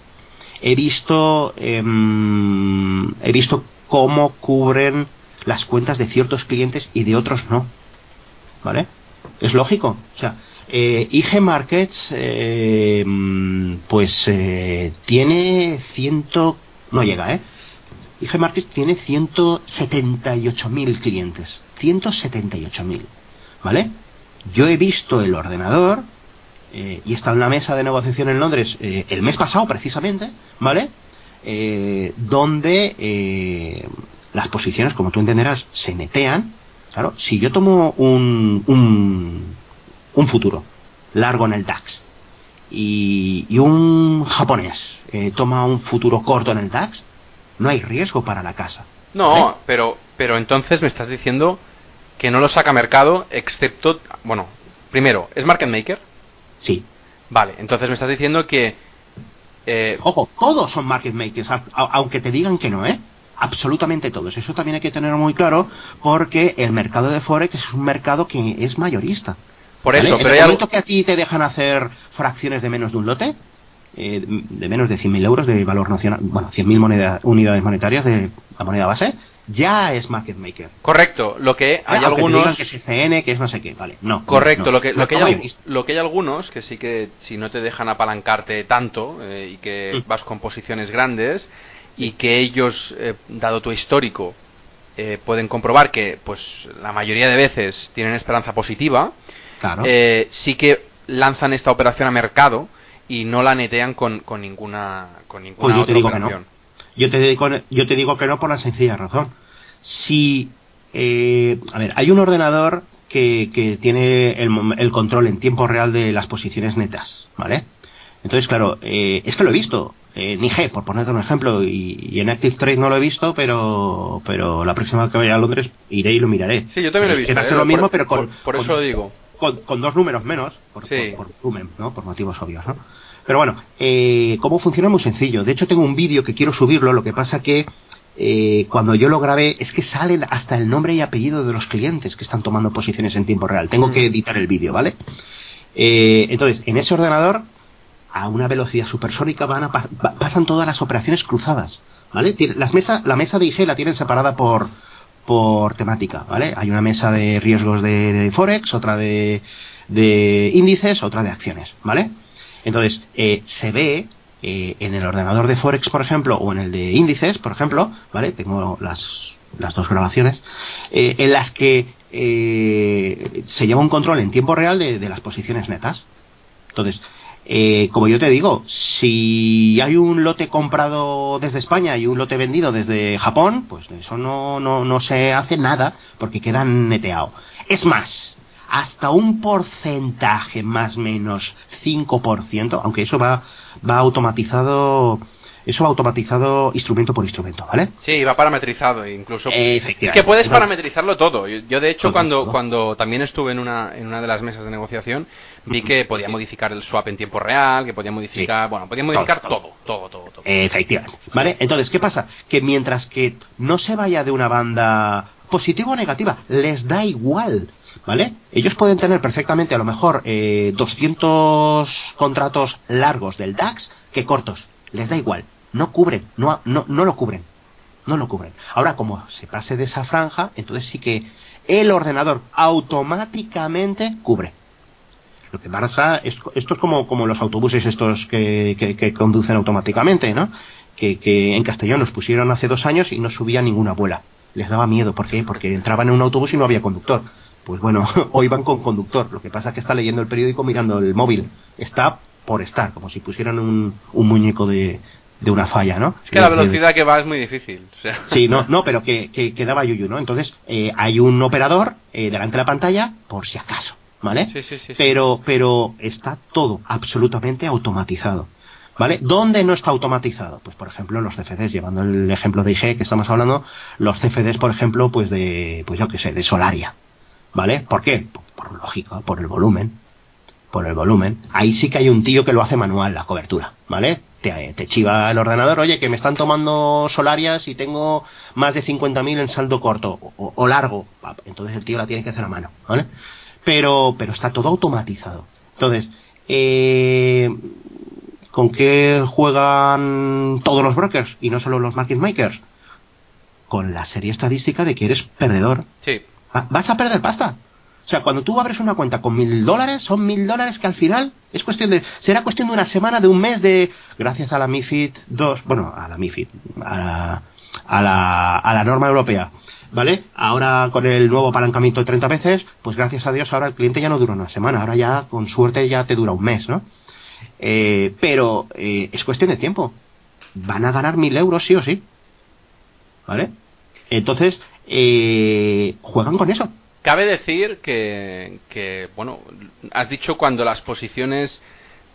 he visto em, he visto cómo cubren las cuentas de ciertos clientes y de otros no vale es lógico o sea eh, IG Markets eh, pues eh, tiene ciento no llega eh IG Markets tiene 178.000 clientes 178.000 ¿vale? Yo he visto el ordenador eh, y estado en la mesa de negociación en Londres eh, el mes pasado precisamente, ¿vale? Eh, donde eh, las posiciones, como tú entenderás, se netean. Claro, si yo tomo un, un, un futuro largo en el DAX y, y un japonés eh, toma un futuro corto en el DAX, no hay riesgo para la casa.
No,
¿vale?
pero, pero entonces me estás diciendo que no lo saca mercado, excepto. Bueno, primero, ¿es market maker?
Sí.
Vale, entonces me estás diciendo que. eh,
Ojo, todos son market makers, aunque te digan que no, ¿eh? Absolutamente todos. Eso también hay que tenerlo muy claro porque el mercado de Forex es un mercado que es mayorista.
por
¿vale?
eso,
En
pero
el
algo-
momento que a ti te dejan hacer fracciones de menos de un lote, eh, de menos de 100.000 euros de valor nacional, bueno, 100.000 moneda- unidades monetarias de la moneda base, ya es market maker.
Correcto, lo que hay
Aunque te
algunos.
digan que es CN, que es no sé qué, vale. No.
Correcto,
no,
lo, que,
no,
lo, que hay, lo que hay algunos que sí que si no te dejan apalancarte tanto eh, y que
Mm.
vas con posiciones grandes y que ellos, eh, dado tu histórico, eh, pueden comprobar que pues la mayoría de veces tienen esperanza positiva,
Claro.
sí que lanzan esta operación a mercado y no la netean con, con ninguna con ninguna
Pues yo te digo que
operación.
Yo te, digo, yo te digo que no por la sencilla razón. Si, eh, a ver, hay un ordenador que, que tiene el, el control en tiempo real de las posiciones netas, ¿vale? Entonces, claro, eh, es que lo he visto. En IG, por ponerte un ejemplo, y, y en Active Trade no lo he visto, pero pero la próxima vez que vaya a Londres iré y lo miraré.
Sí, yo también lo he
que
visto.
va a ser
eh,
lo mismo,
por-
pero con,
por, por
con-
eso lo digo.
Con, con dos números menos, por,
Sí.
por, por volumen, ¿no? Por motivos obvios, ¿no? Pero bueno, eh, cómo funciona es muy sencillo. De hecho, tengo un vídeo que quiero subirlo, lo que pasa que eh, cuando yo lo grabé es que salen hasta el nombre y apellido de los clientes que están tomando posiciones en tiempo real. Tengo
Mm.
que editar el vídeo, ¿vale? Eh, entonces, en ese ordenador, a una velocidad supersónica van a pas- pa- pasan todas las operaciones cruzadas, ¿vale? Las mesas, la mesa de IG la tienen separada por, por temática, ¿vale? Hay una mesa de riesgos de, Forex, otra de, de índices, otra de acciones, ¿vale? Entonces, eh, se ve eh, en el ordenador de Forex, por ejemplo, o en el de índices, por ejemplo, ¿vale? Tengo las, las dos grabaciones, eh, en las que se lleva un control en tiempo real de, de las posiciones netas. Entonces, eh, como yo te digo, si hay un lote comprado desde España y un lote vendido desde Japón, pues eso no, no, no se hace nada porque queda neteado. Es más, hasta un porcentaje más o menos 5%, aunque eso va, va automatizado eso va automatizado instrumento por instrumento, ¿vale?
Sí, va parametrizado incluso. Es que puedes parametrizarlo todo. Yo, yo, de hecho,
Todo,
cuando,
todo.
cuando también estuve en una, en una de las mesas de negociación, vi que podía modificar el swap en tiempo real, que podía modificar, bueno, podía modificar
Todo,
todo, todo, todo, todo.
Efectivamente. ¿Vale? Entonces, ¿qué pasa? Que mientras que no se vaya de una banda positiva o negativa, les da igual. ¿Vale? Ellos pueden tener perfectamente a lo mejor eh, 200 contratos largos del DAX que cortos. Les da igual. No cubren. No, no, no lo cubren. No lo cubren. Ahora, como se pase de esa franja, entonces sí que el ordenador automáticamente cubre. Lo que pasa es, esto es como, como los autobuses estos que, que- que conducen automáticamente, ¿no? Que, que en Castellón los pusieron hace dos años y no subía ninguna abuela. Les daba miedo. ¿Por qué? Porque entraban en un autobús y no había conductor. Pues bueno, <laughs> hoy van con conductor. Lo que pasa es que está leyendo el periódico mirando el móvil. Está por estar, como si pusieran un, un muñeco de, de una falla, ¿no?
Es que la velocidad que va es muy difícil. o sea.
Sí, no, no, pero que, que, que daba yuyu, ¿no? Entonces, eh, hay un operador eh, delante de la pantalla, por si acaso, ¿vale?
Sí, sí, sí.
Pero, pero está todo absolutamente automatizado. ¿Vale? ¿Dónde no está automatizado? Pues por ejemplo los CFDs, llevando el ejemplo de IG que estamos hablando, los CFDs, por ejemplo, pues de, pues yo qué sé, de Solaria. ¿Vale? ¿Por qué? Por, por lógica, por el volumen. Por el volumen. Ahí sí que hay un tío que lo hace manual, la cobertura. ¿Vale? Te, te chiva el ordenador, oye, que me están tomando solarias y tengo más de 50.000 en saldo corto o, o largo. Pa, Entonces el tío la tiene que hacer a mano, ¿vale? Pero, pero está todo automatizado. Entonces, eh, ¿con qué juegan todos los brokers y no solo los market makers? Con la serie estadística de que eres perdedor.
Sí.
Va- Vas a perder pasta. O sea, cuando tú abres una cuenta con mil dólares, son mil dólares que al final es cuestión de. Será cuestión de una semana, de un mes, de. Gracias a la MIFID 2. Bueno, a la MIFID. A la, a la, a la norma europea. ¿Vale? Ahora con el nuevo apalancamiento de 30 veces, pues gracias a Dios ahora el cliente ya no dura una semana. Ahora ya, con suerte, ya te dura un mes, ¿no? Eh, pero eh, es cuestión de tiempo. Van a ganar mil euros sí o sí. ¿Vale? Entonces, eh, juegan con eso.
Cabe decir que, que, bueno, has dicho cuando las posiciones,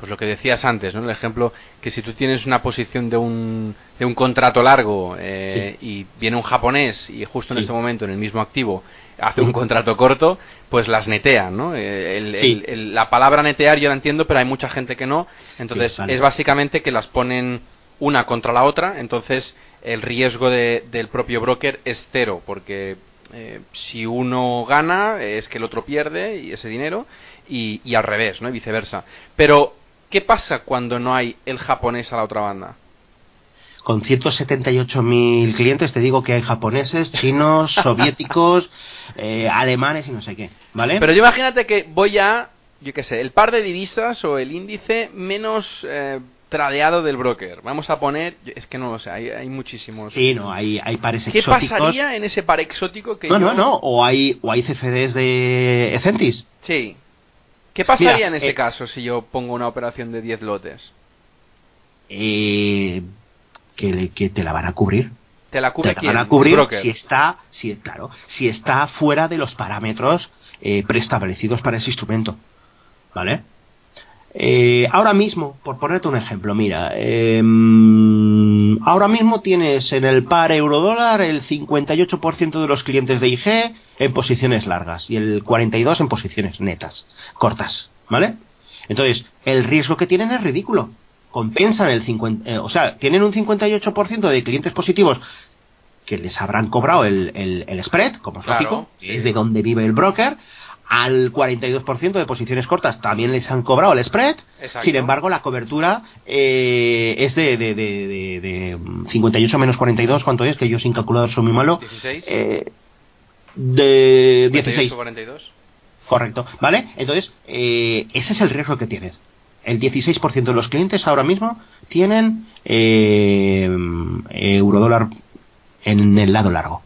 pues lo que decías antes, ¿no? El ejemplo, que si tú tienes una posición de un, de un contrato largo eh, y viene un japonés y justo en
Sí.
este momento en el mismo activo hace un contrato corto, pues las netean, ¿no? Eh, el-
Sí.
el- el- la palabra netear yo la entiendo, pero hay mucha gente que no. Entonces
vale.
es básicamente que las ponen una contra la otra, entonces el riesgo de- del propio broker es cero, porque eh, si uno gana es que el otro pierde y ese dinero y, y al revés, ¿no? Y viceversa. Pero ¿qué pasa cuando no hay el japonés a la otra banda?
Con 178.000 clientes, te digo que hay japoneses, chinos, <laughs> soviéticos, eh, alemanes y no sé qué. ¿Vale?
Pero yo imagínate que voy a, yo qué sé, el par de divisas o el índice menos eh, tradeado del broker. Vamos a poner, es que no lo sé, hay, hay muchísimos.
Sí, no, hay, hay pares
¿Qué
exóticos.
pasaría en ese par exótico que
No,
yo-
no, no. O hay, o hay CFDs de Ecentis.
Sí. ¿Qué pasaría
Mira,
en ese
eh,
caso si yo pongo una operación de 10 lotes?
Eh, que, te la van a cubrir.
¿Te la
Te
cubre
la
quién?
van a cubrir si está, si, claro, si está fuera de los parámetros eh, preestablecidos para ese instrumento. ¿Vale? Eh, ahora mismo, por ponerte un ejemplo, mira, em, ahora mismo tienes en el par euro-dólar el 58% de los clientes de IG en posiciones largas y el 42% en posiciones netas, cortas, ¿vale? Entonces, el riesgo que tienen es ridículo. Compensan el 50%, eh, o sea, tienen un 58% de clientes positivos que les habrán cobrado el, el- el spread, como es
Claro,
lógico,
sí.
que es de donde vive el broker. Al 42% de posiciones cortas también les han cobrado el spread.
Exacto.
Sin embargo, la cobertura eh, es de, de, de, de- de 58 menos 42. ¿Cuánto es? Que yo sin calculador soy muy malo.
16.
Eh, de 16.
48, 42.
Correcto, ¿vale? Entonces, eh, ese es el riesgo que tienes. El 16% de los clientes ahora mismo tienen eh, eurodólar en el lado largo.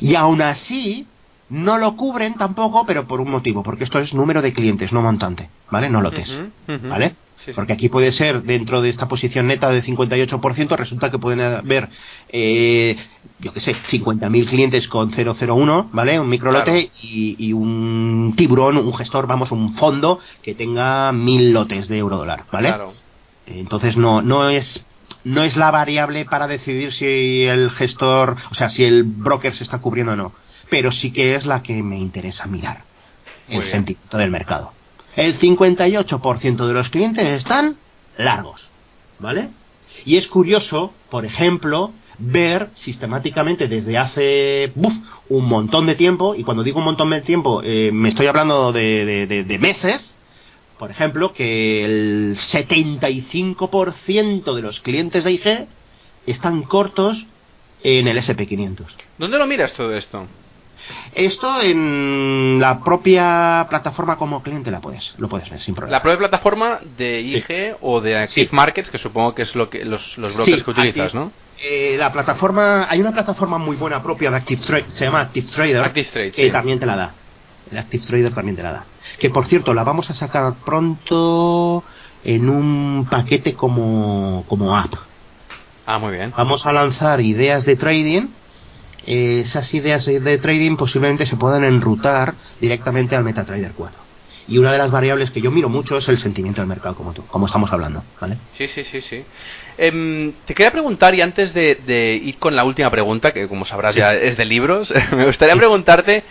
Y aún así, No lo cubren tampoco, pero por un motivo, porque esto es número de clientes, no montante, ¿vale? No lotes. ¿vale?
Sí.
Porque aquí puede ser, dentro de esta posición neta de 58%, resulta que pueden haber, eh, yo qué sé, 50.000 clientes con 001, ¿vale? Un microlote
Claro.
y, y un tiburón, un gestor, vamos, un fondo que tenga 1.000 lotes de euro dólar, ¿vale?
Claro.
Entonces no, no es no es la variable para decidir si el gestor, o sea, si el broker se está cubriendo o no, pero sí que es la que me interesa mirar,
Muy
el
bien.
sentimiento del mercado. El 58% de los clientes están largos, ¿vale? Y es curioso, por ejemplo, ver sistemáticamente desde hace un montón de tiempo, y cuando digo un montón de tiempo, eh, me estoy hablando de, de- de- de meses, por ejemplo, que el 75% de los clientes de IG están cortos en el SP500.
¿Dónde lo miras todo esto?
Esto en la propia plataforma como cliente la puedes, lo puedes ver sin problema.
La propia plataforma de IG o de Active
Sí.
Markets, que supongo que es lo que los, los brokers
Sí,
que utilizas,
Active-
¿no?
Eh, la plataforma, hay una plataforma muy buena propia de Active Trade, se llama Active Trader,
Active Trade,
que
sí.
también te la da. El Active Trader también te la da. Que por cierto, la vamos a sacar pronto en un paquete como, como app.
Ah, muy bien.
Vamos a lanzar ideas de trading. Eh, esas ideas de, trading posiblemente se puedan enrutar directamente al MetaTrader 4. Y una de las variables que yo miro mucho es el sentimiento del mercado, como tú, como estamos hablando, ¿vale?
Sí, sí, sí, sí. Em, te quería preguntar, y antes de, de ir con la última pregunta, que como sabrás
Sí.
ya es de libros, <laughs> me gustaría preguntarte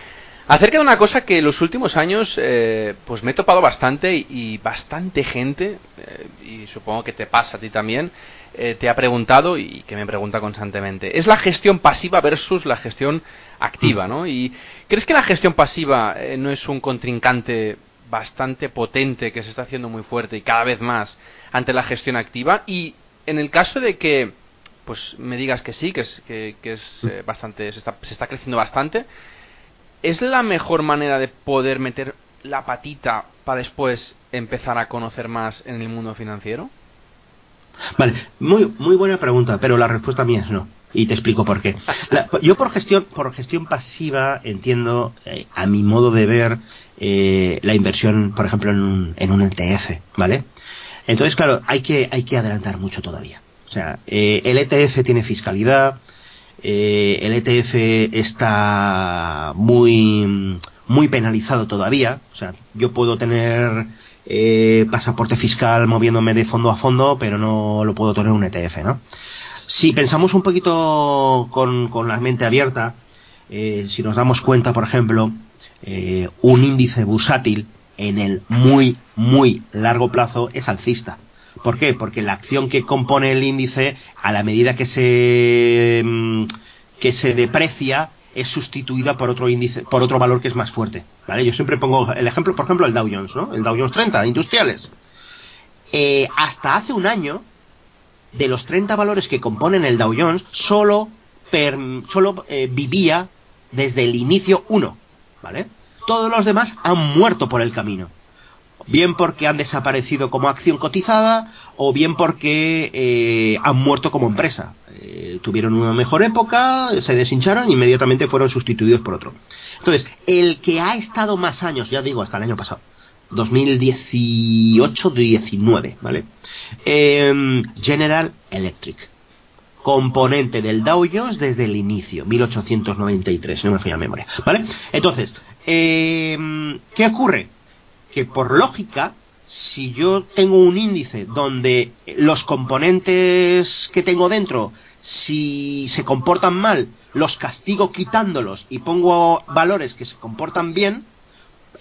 acerca de una cosa que en los últimos años eh, pues me he topado bastante y, y bastante gente, eh, y supongo que te pasa a ti también, eh, te ha preguntado y que me pregunta constantemente. Es la gestión pasiva versus la gestión activa, ¿no? Y ¿crees que la gestión pasiva eh, no es un contrincante bastante potente que se está haciendo muy fuerte y cada vez más ante la gestión activa? Y en el caso de que pues me digas que sí, que es, que, que es eh, bastante, se está, se está creciendo bastante, ¿es la mejor manera de poder meter la patita para después empezar a conocer más en el mundo financiero?
Vale, muy, muy buena pregunta, pero la respuesta mía es no. Y te explico por qué. La- yo por gestión, por gestión pasiva entiendo, eh, a mi modo de ver, eh, la inversión, por ejemplo, en un, en un ETF, ¿vale? Entonces, claro, hay que, hay que adelantar mucho todavía. O sea, eh, el ETF tiene fiscalidad, el ETF está muy, muy penalizado todavía. O sea, yo puedo tener eh, pasaporte fiscal moviéndome de fondo a fondo, pero no lo puedo tener un ETF, ¿no? Si pensamos un poquito con, con la mente abierta, eh, si nos damos cuenta, por ejemplo, eh, un índice bursátil en el muy, muy largo plazo es alcista. ¿Por qué? Porque la acción que compone el índice, a la medida que se, mm, que se deprecia, es sustituida por otro índice, por otro valor que es más fuerte. ¿Vale? Yo siempre pongo el ejemplo, por ejemplo, el Dow Jones, ¿no? El Dow Jones 30, industriales. Eh, hasta hace un año, de los 30 valores que componen el Dow Jones, solo, solo eh, vivía desde el inicio uno, ¿vale? Todos los demás han muerto por el camino. Bien porque han desaparecido como acción cotizada o bien porque eh, han muerto como empresa. Eh, tuvieron una mejor época, se deshincharon inmediatamente fueron sustituidos por otro. Entonces, el que ha estado más años, ya digo, hasta el año pasado, 2018-19, ¿vale? Em, General Electric, componente del Dow Jones desde el inicio, 1893, no me falla la memoria, ¿vale? Entonces, em, ¿qué ocurre? Que por lógica, si yo tengo un índice donde los componentes que tengo dentro, si se comportan mal, los castigo quitándolos y pongo valores que se comportan bien,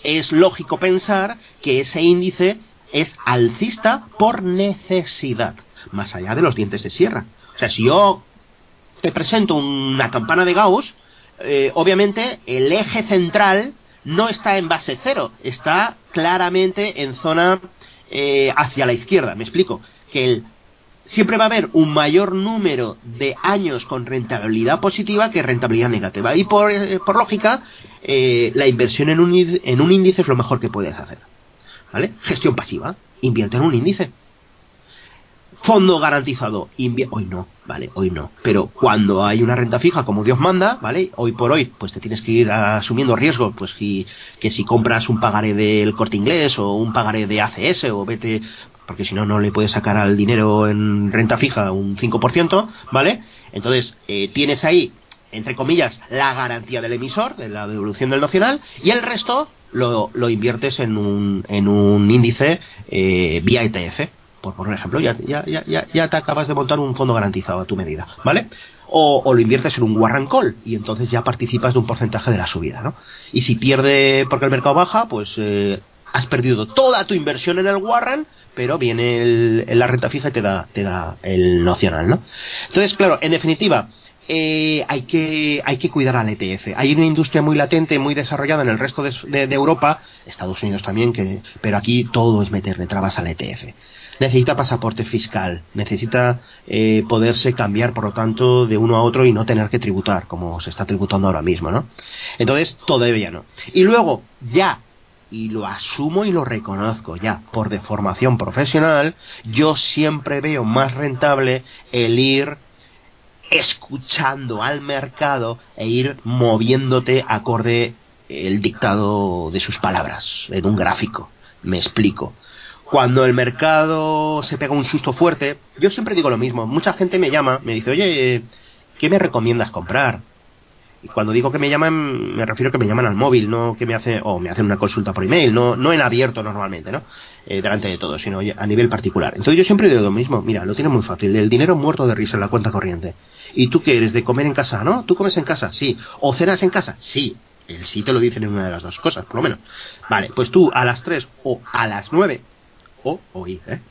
es lógico pensar que ese índice es alcista por necesidad, más allá de los dientes de sierra. O sea, si yo te presento una campana de Gauss, eh, obviamente el eje central no está en base cero, está claramente en zona eh, hacia la izquierda. Me explico. Que el, siempre va a haber un mayor número de años con rentabilidad positiva que rentabilidad negativa. Y por, eh, por lógica, eh, la inversión en un, en un índice es lo mejor que puedes hacer. ¿Vale? Gestión pasiva. Invierte en un índice. Fondo garantizado. hoy no, ¿vale? Hoy no. Pero cuando hay una renta fija como Dios manda, ¿vale? Hoy por hoy, pues te tienes que ir asumiendo riesgos, pues que si compras un pagaré del corte inglés o un pagaré de ACS o vete, porque si no, no le puedes sacar al dinero en renta fija un 5%, ¿vale? Entonces, eh, tienes ahí, entre comillas, la garantía del emisor, de la devolución del nacional, y el resto lo, lo inviertes en un, en un índice eh, vía ETF por ejemplo, ya, ya, ya, ya te acabas de montar un fondo garantizado a tu medida, ¿vale? O, lo inviertes en un warrant call y entonces ya participas de un porcentaje de la subida, ¿no? Y si pierde porque el mercado baja, pues eh, has perdido toda tu inversión en el warrant, pero viene el, la renta fija y te da, te da el nocional, ¿no? Entonces, claro, en definitiva, eh, hay, que, hay que cuidar al ETF. Hay una industria muy latente, muy desarrollada en el resto de, Europa, Estados Unidos también, que, pero aquí todo es meterle trabas al ETF necesita pasaporte fiscal, necesita eh, poderse cambiar, por lo tanto, de uno a otro y no tener que tributar, como se está tributando ahora mismo, ¿no? Entonces, todavía no. Y luego, ya, y lo asumo y lo reconozco ya, por deformación profesional, yo siempre veo más rentable el ir escuchando al mercado e ir moviéndote acorde el dictado de sus palabras en un gráfico. Me explico cuando el mercado se pega un susto fuerte, yo siempre digo lo mismo. Mucha gente me llama, me dice, oye, ¿qué me recomiendas comprar? Y cuando digo que me llaman, me refiero a que me llaman al móvil, no que me hacen, o me hacen una consulta por email, no, no en abierto normalmente, ¿no? Eh, delante de todo, sino a nivel particular. Entonces yo siempre digo lo mismo, mira, lo tiene muy fácil, el dinero muerto de risa en la cuenta corriente. ¿Y tú qué eres? ¿De comer en casa? ¿No? ¿Tú comes en casa? Sí. ¿O cenas en casa? Sí. El sí te lo dicen en una de las dos cosas, por lo menos. Vale, pues tú a las 3 o a las 9 o oír, ¿eh?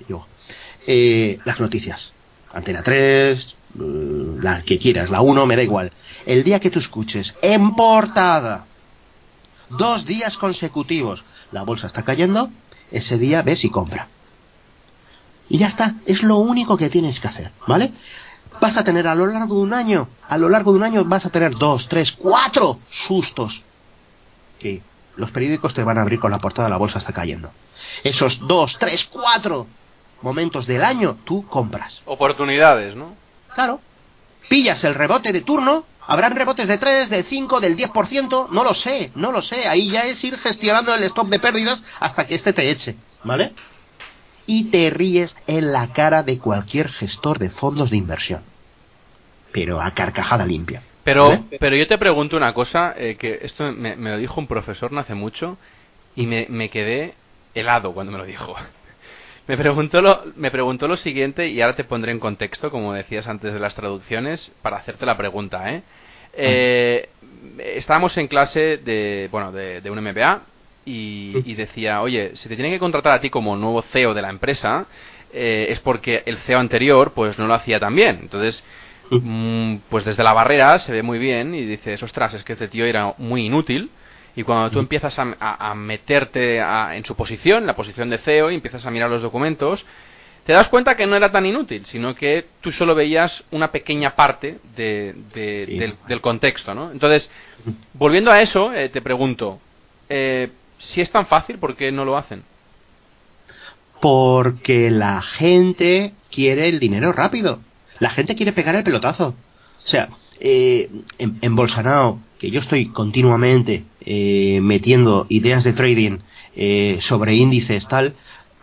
¿eh? las noticias. Antena 3, mm, la que quieras, la 1, me da igual. El día que tú escuches en portada, dos días consecutivos, la bolsa está cayendo, ese día ves y compra. Y ya está, es lo único que tienes que hacer, ¿vale? Vas a tener a lo largo de un año, a lo largo de un año vas a tener dos, tres, cuatro sustos que los periódicos te van a abrir con la portada la bolsa está cayendo. Esos dos, tres, cuatro momentos del año, tú compras.
Oportunidades, ¿no?
Claro. Pillas el rebote de turno, habrán rebotes de 3, del 5, del 10%, no lo sé, no lo sé. Ahí ya es ir gestionando el stop de pérdidas hasta que este te eche, ¿vale? Y te ríes en la cara de cualquier gestor de fondos de inversión. Pero a carcajada limpia.
Pero, pero yo te pregunto una cosa, eh, que esto me, lo dijo un profesor no hace mucho y me, me quedé helado cuando me lo dijo. <laughs> Me preguntó, lo, me preguntó lo siguiente y ahora te pondré en contexto, como decías antes de las traducciones, para hacerte la pregunta. ¿eh? eh estábamos en clase de, bueno, de, un MBA y, decía, oye, si te tienen que contratar a ti como nuevo CEO de la empresa, eh, es porque el CEO anterior pues no lo hacía tan bien. Entonces, Mm, pues desde la barrera se ve muy bien y dices, ostras, es que este tío era muy inútil. Y cuando tú empiezas a, meterte en su posición, la posición de CEO, y empiezas a mirar los documentos, te das cuenta que no era tan inútil, sino que tú solo veías una pequeña parte del, contexto, ¿no? Entonces, volviendo a eso, eh, te pregunto, eh, si es tan fácil, ¿por qué no lo hacen?
Porque la gente quiere el dinero rápido. La gente quiere pegar el pelotazo. O sea, eh, en, Bolsonaro, que yo estoy continuamente eh, metiendo ideas de trading eh, sobre índices, tal,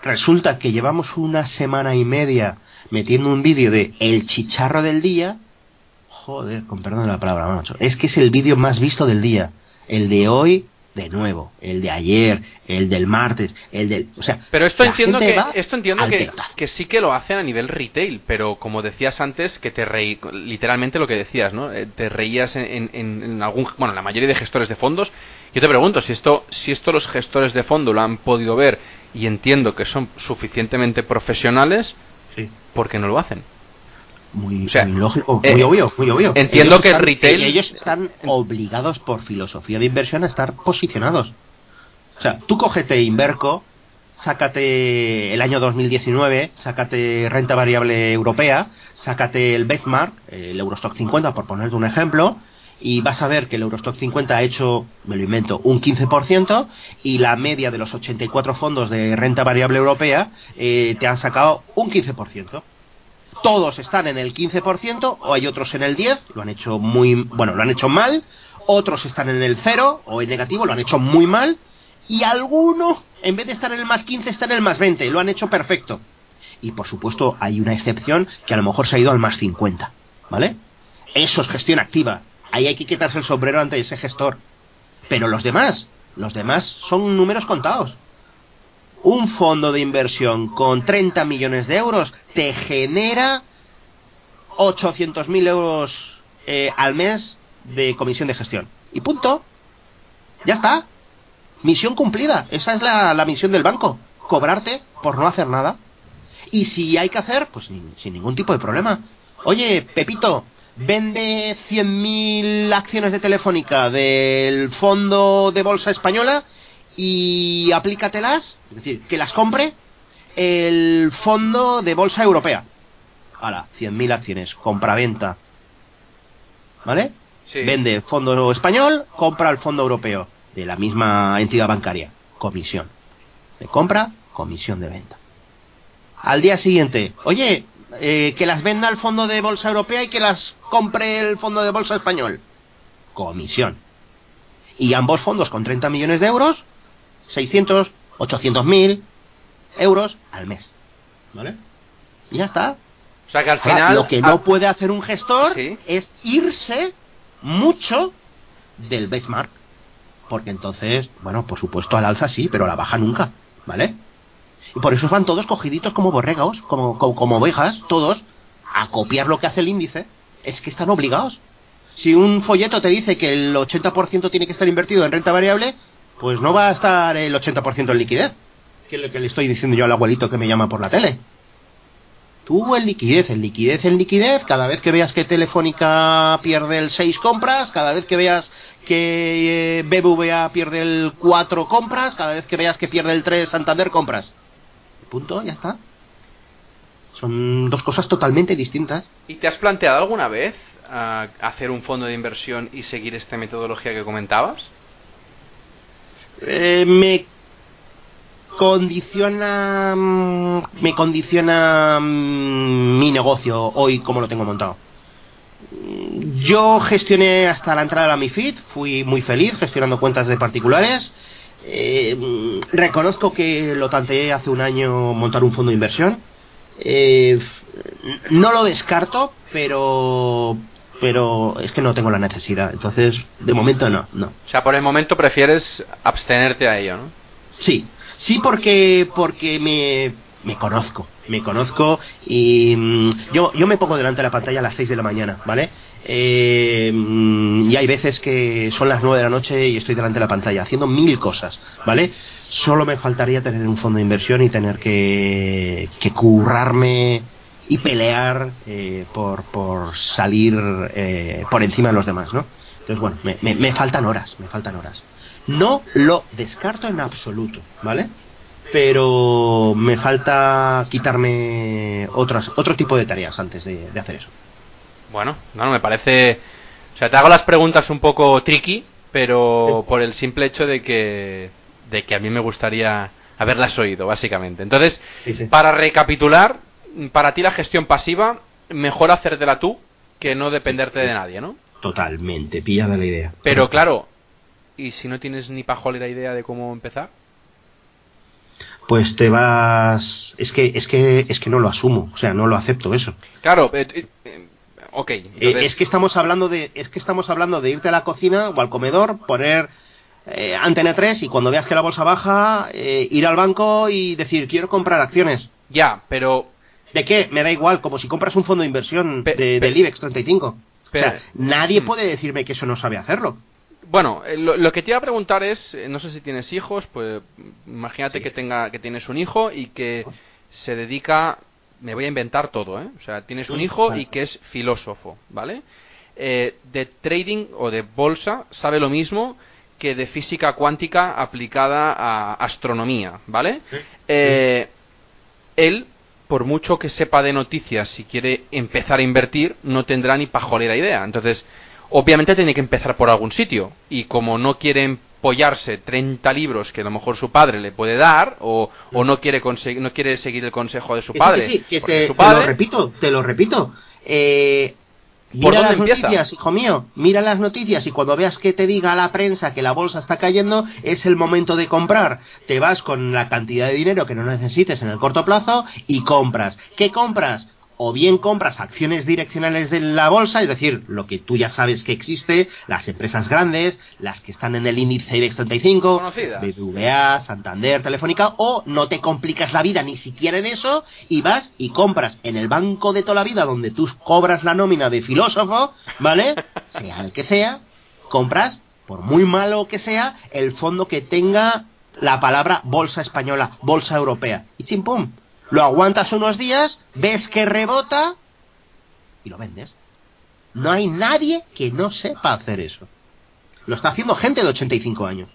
resulta que llevamos una semana y media metiendo un vídeo de el chicharro del día. Joder, con perdón de la palabra, macho. Es que es el vídeo más visto del día. El de hoy de nuevo, el de ayer, el del martes, el del, o sea,
pero esto entiendo que esto entiendo que, que, sí que lo hacen a nivel retail, pero como decías antes que te reí, literalmente lo que decías, ¿no? Eh, te reías en, en, algún, bueno, la mayoría de gestores de fondos. Yo te pregunto si esto, si esto los gestores de fondo lo han podido ver y entiendo que son suficientemente profesionales, sí. ¿por qué no lo hacen?
Muy, lógico, muy eh, obvio, muy obvio.
Entiendo que el retail.
Ellos están obligados por filosofía de inversión a estar posicionados. O sea, tú cógete Inverco, sácate el año 2019, sácate renta variable europea, sácate el benchmark, el Eurostock 50, por ponerte un ejemplo, y vas a ver que el Eurostock 50 ha hecho, me lo invento, un 15% y la media de los 84 fondos de renta variable europea eh, te han sacado un 15%. Todos están en el 15% o hay otros en el 10, lo han hecho muy, bueno, lo han hecho mal, otros están en el 0 o en negativo, lo han hecho muy mal, y alguno, en vez de estar en el más 15, está en el más 20, lo han hecho perfecto. Y por supuesto hay una excepción que a lo mejor se ha ido al más 50, ¿vale? Eso es gestión activa. Ahí hay que quitarse el sombrero ante ese gestor. Pero los demás, los demás son números contados. Un fondo de inversión con 30 millones de euros te genera 800.000 euros eh, al mes de comisión de gestión. Y punto. Ya está. Misión cumplida. Esa es la, la misión del banco. Cobrarte por no hacer nada. Y si hay que hacer, pues sin, sin ningún tipo de problema. Oye, Pepito, vende 100.000 acciones de Telefónica del fondo de bolsa española y aplícatelas, es decir, que las compre el fondo de bolsa europea. Ahora, 100.000 acciones, compra-venta. ¿Vale?
Sí.
Vende el fondo español, compra el fondo europeo de la misma entidad bancaria. Comisión. De compra, comisión de venta. Al día siguiente, oye, eh, que las venda el fondo de bolsa europea y que las compre el fondo de bolsa español. Comisión. Y ambos fondos con 30 millones de euros, 600, 800 mil euros al mes. ¿Vale? Y ya está.
O sea que al
Ahora,
final.
lo que no
ah,
puede hacer un gestor
Sí.
es irse mucho del benchmark. Porque entonces, bueno, por supuesto al alza sí, pero a la baja nunca. ¿Vale? Y por eso van todos cogiditos como borregos, como, como, como ovejas, todos, a copiar lo que hace el índice. Es que están obligados. Si un folleto te dice que el 80% tiene que estar invertido en renta variable, pues no va a estar el 80% en liquidez. Que es lo que le estoy diciendo yo al abuelito que me llama por la tele. Tú en liquidez, en liquidez, en liquidez, cada vez que veas que Telefónica pierde el 6 compras, cada vez que veas que eh, BBVA pierde el 4 compras, cada vez que veas que pierde el 3 Santander compras. Punto, ya está. Son dos cosas totalmente distintas.
¿Y te has planteado alguna vez ah, hacer un fondo de inversión y seguir esta metodología que comentabas?
Eh, me condiciona mm, me condiciona mm, mi negocio hoy como lo tengo montado. Mm, yo gestioné hasta la entrada a la MIFID fui muy feliz gestionando cuentas de particulares. Eh, reconozco que lo tanteé hace un año montar un fondo de inversión. Eh, no lo descarto pero pero es que no tengo la necesidad entonces de momento no no
O sea, por el momento prefieres abstenerte a ello, ¿no?
Sí, sí porque porque me, me conozco, me conozco y mm, yo, yo me pongo delante de la pantalla a las 6 de la mañana, ¿vale? Eh, mm, y hay veces que son las 9 de la noche y estoy delante de la pantalla haciendo mil cosas, ¿vale? Solo me faltaría tener un fondo de inversión y tener que, que currarme y pelear eh, por, por salir eh, por encima de los demás, ¿no? Entonces, bueno, me, me, me faltan horas, me faltan horas. No lo descarto en absoluto, ¿vale? Pero me falta quitarme otras, otro tipo de tareas antes de, de hacer eso.
Bueno, no, no, me parece... O sea, te hago las preguntas un poco tricky, pero por el simple hecho de que, de que a mí me gustaría haberlas oído, básicamente. Entonces,
Sí, sí.
para recapitular, para ti la gestión pasiva, mejor hacértela tú que no dependerte de nadie, ¿no?
Totalmente, pillada la idea.
Pero claro, ¿y si no tienes ni pajolera idea de cómo empezar?
Pues te vas. Es que, es que, es que no lo asumo, o sea, no lo acepto eso.
Claro, eh, eh, eh, ok.
Eh, es que estamos hablando de, es que estamos hablando de irte a la cocina o al comedor, poner antena 3 y cuando veas que la bolsa baja, ir al banco y decir quiero comprar acciones.
Ya, pero
¿De qué? Me da igual, como si compras un fondo de inversión
Pe-
de-
pe-
del IBEX 35.
Pero-
o sea, nadie
Mm.
puede decirme que eso no sabe hacerlo.
Bueno, eh, lo, lo que te iba a preguntar es, eh, no sé si tienes hijos, pues imagínate
Sí.
que tenga que tienes un hijo y que se dedica, me voy a inventar todo, ¿eh? O sea, tienes un hijo y que es filósofo, ¿vale? Eh, de trading o de bolsa sabe lo mismo que de física cuántica aplicada a astronomía, ¿vale? Eh, él, por mucho que sepa de noticias, si quiere empezar a invertir, no tendrá ni pajolera idea. Entonces, obviamente tiene que empezar por algún sitio. Y como no quiere follarse 30 libros que a lo mejor su padre le puede dar o, o no quiere no quiere seguir el consejo de su
Que sí,
padre.
que sí, que te,
su
te
padre-
lo repito, te lo repito. Eh,
¿Por
mira
dónde
las
empieza?
noticias, hijo mío, mira las noticias y cuando veas que te diga la prensa que la bolsa está cayendo, es el momento de comprar. Te vas con la cantidad de dinero que no necesites en el corto plazo y compras. ¿Qué compras? O bien compras acciones direccionales de la bolsa, es decir, lo que tú ya sabes que existe, las empresas grandes, las que están en el índice IBEX 35,
Conocidas.
BBVA, Santander, Telefónica, o no te complicas la vida ni siquiera en eso y vas y compras en el banco de toda la vida donde tú cobras la nómina de filósofo, ¿vale? <laughs> Sea el que sea, compras, por muy malo que sea, el fondo que tenga la palabra bolsa española, bolsa europea. Y chimpum, lo aguantas unos días, ves que rebota y lo vendes. No hay nadie que no sepa hacer eso. Lo está haciendo gente de 85 años.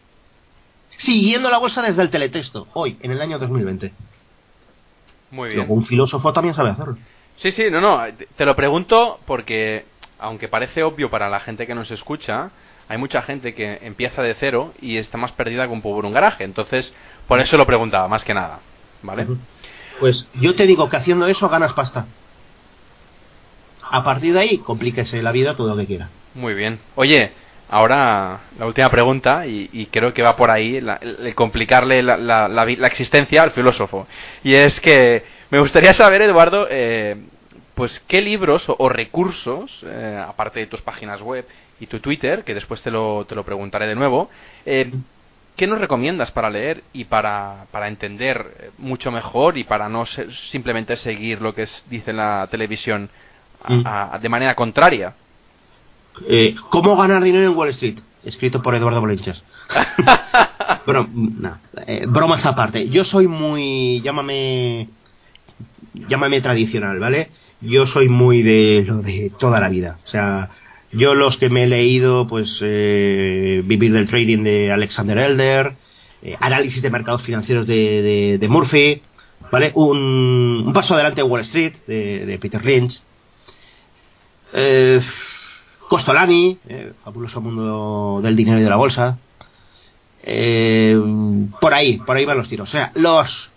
Siguiendo la bolsa desde el teletexto, hoy, en el año 2020.
Muy bien.
Luego un filósofo también sabe hacerlo.
Sí, sí, no, no, te- lo pregunto porque, aunque parece obvio para la gente que nos escucha, hay mucha gente que empieza de cero y está más perdida que un pobre un garaje. Entonces, por eso lo preguntaba, más que nada. ¿Vale?
Pues yo te digo que haciendo eso ganas pasta. A partir de ahí, complíquese la vida todo lo que quiera.
Muy bien. Oye, ahora la última pregunta, y, creo que va por ahí, la- el, complicarle la, la- la existencia al filósofo. Y es que me gustaría saber, Eduardo, eh, pues qué libros o, o recursos, eh, aparte de tus páginas web y tu Twitter, que después te lo, te lo preguntaré de nuevo, eh, ¿qué nos recomiendas para leer y para, para entender eh, mucho mejor y para no se- simplemente seguir lo que es- dice la televisión a-
Mm.
a- de manera contraria?
Eh, ¿Cómo ganar dinero en Wall Street? Escrito por Eduardo Bolenches. <laughs> Bueno, no, eh, bromas aparte. Yo soy muy. Llámame. Llámame tradicional, ¿vale? Yo soy muy de lo de toda la vida. O sea, yo los que me he leído, pues. eh, Vivir del Trading de Alexander Elder. eh, análisis de mercados financieros de, de- Murphy. ¿Vale? Un, paso adelante de Wall Street de, Peter Lynch. Eh, Costolani, fabuloso mundo del dinero y de la bolsa. Por ahí, por ahí van los tiros. O sea, los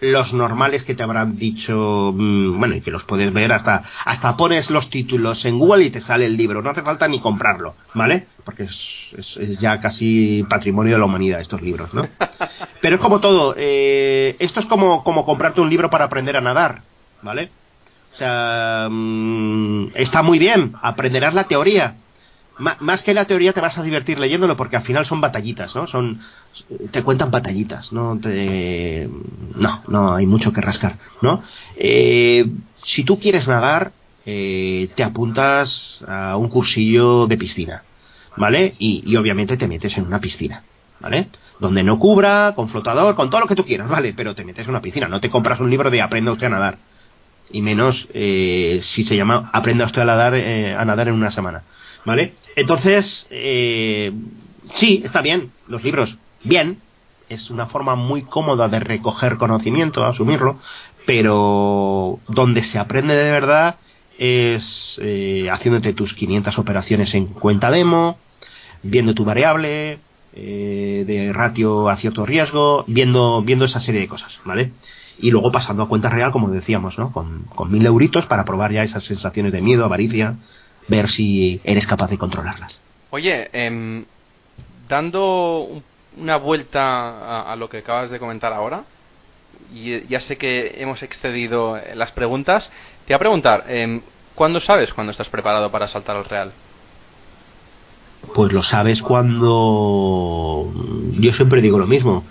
los normales que te habrán dicho, mm, bueno, y que los puedes ver hasta hasta pones los títulos en Google y te sale el libro. No hace falta ni comprarlo, ¿vale? Porque es, es- es ya casi patrimonio de la humanidad estos libros, ¿no? <laughs> Pero es como todo. eh, esto es como como comprarte un libro para aprender a nadar, ¿vale? O sea, mm, está muy bien, aprenderás la teoría. Más que la teoría te vas a divertir leyéndolo porque al final son batallitas, ¿no? Son te cuentan batallitas, no te no, no hay mucho que rascar, ¿no? Eh, si tú quieres nadar, eh, te apuntas a un cursillo de piscina, ¿vale? Y, y obviamente te metes en una piscina, ¿vale? Donde no cubra, con flotador, con todo lo que tú quieras, ¿vale? Pero te metes en una piscina, no te compras un libro de Aprenda usted a nadar y menos eh, si se llama aprenda usted a nadar, eh, a nadar en una semana. ¿Vale? Entonces, eh, sí, está bien, los libros, bien, es una forma muy cómoda de recoger conocimiento, asumirlo, pero donde se aprende de verdad es eh, haciéndote tus 500 operaciones en cuenta demo, viendo tu variable, eh, de ratio a cierto riesgo, viendo, viendo esa serie de cosas, ¿vale? Y luego pasando a cuenta real, como decíamos, ¿no? Con, con mil euritos para probar ya esas sensaciones de miedo, avaricia, ver si eres capaz de controlarlas.
Oye, em, dando un- una vuelta a, a lo que acabas de comentar ahora, y ya sé que hemos excedido eh, las preguntas, te voy a preguntar, em, ¿cuándo sabes cuando estás preparado para saltar al Real?
Pues lo sabes cuando... Yo siempre digo lo mismo.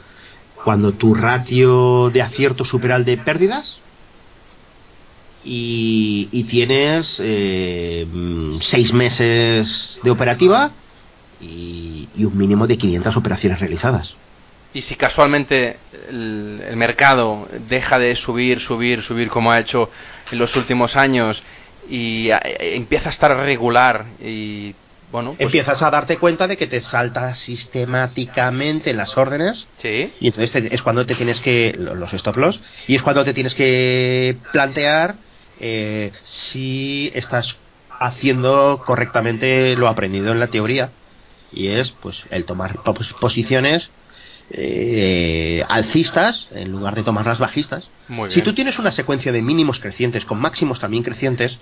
Cuando tu ratio de acierto supera el de pérdidas y, y tienes eh, seis meses de operativa y, y un mínimo de 500 operaciones realizadas.
Y si casualmente el, el mercado deja de subir, subir, subir como ha hecho en los últimos años y eh, empieza a estar regular y bueno, pues,
Empiezas a darte cuenta de que te salta sistemáticamente las órdenes
sí,
y entonces te- es cuando te tienes que lo- los stop loss y es cuando te tienes que plantear eh, si estás haciendo correctamente lo aprendido en la teoría y es pues el tomar posiciones eh, alcistas en lugar de tomar las bajistas. Si tú tienes una secuencia de mínimos crecientes con máximos también crecientes,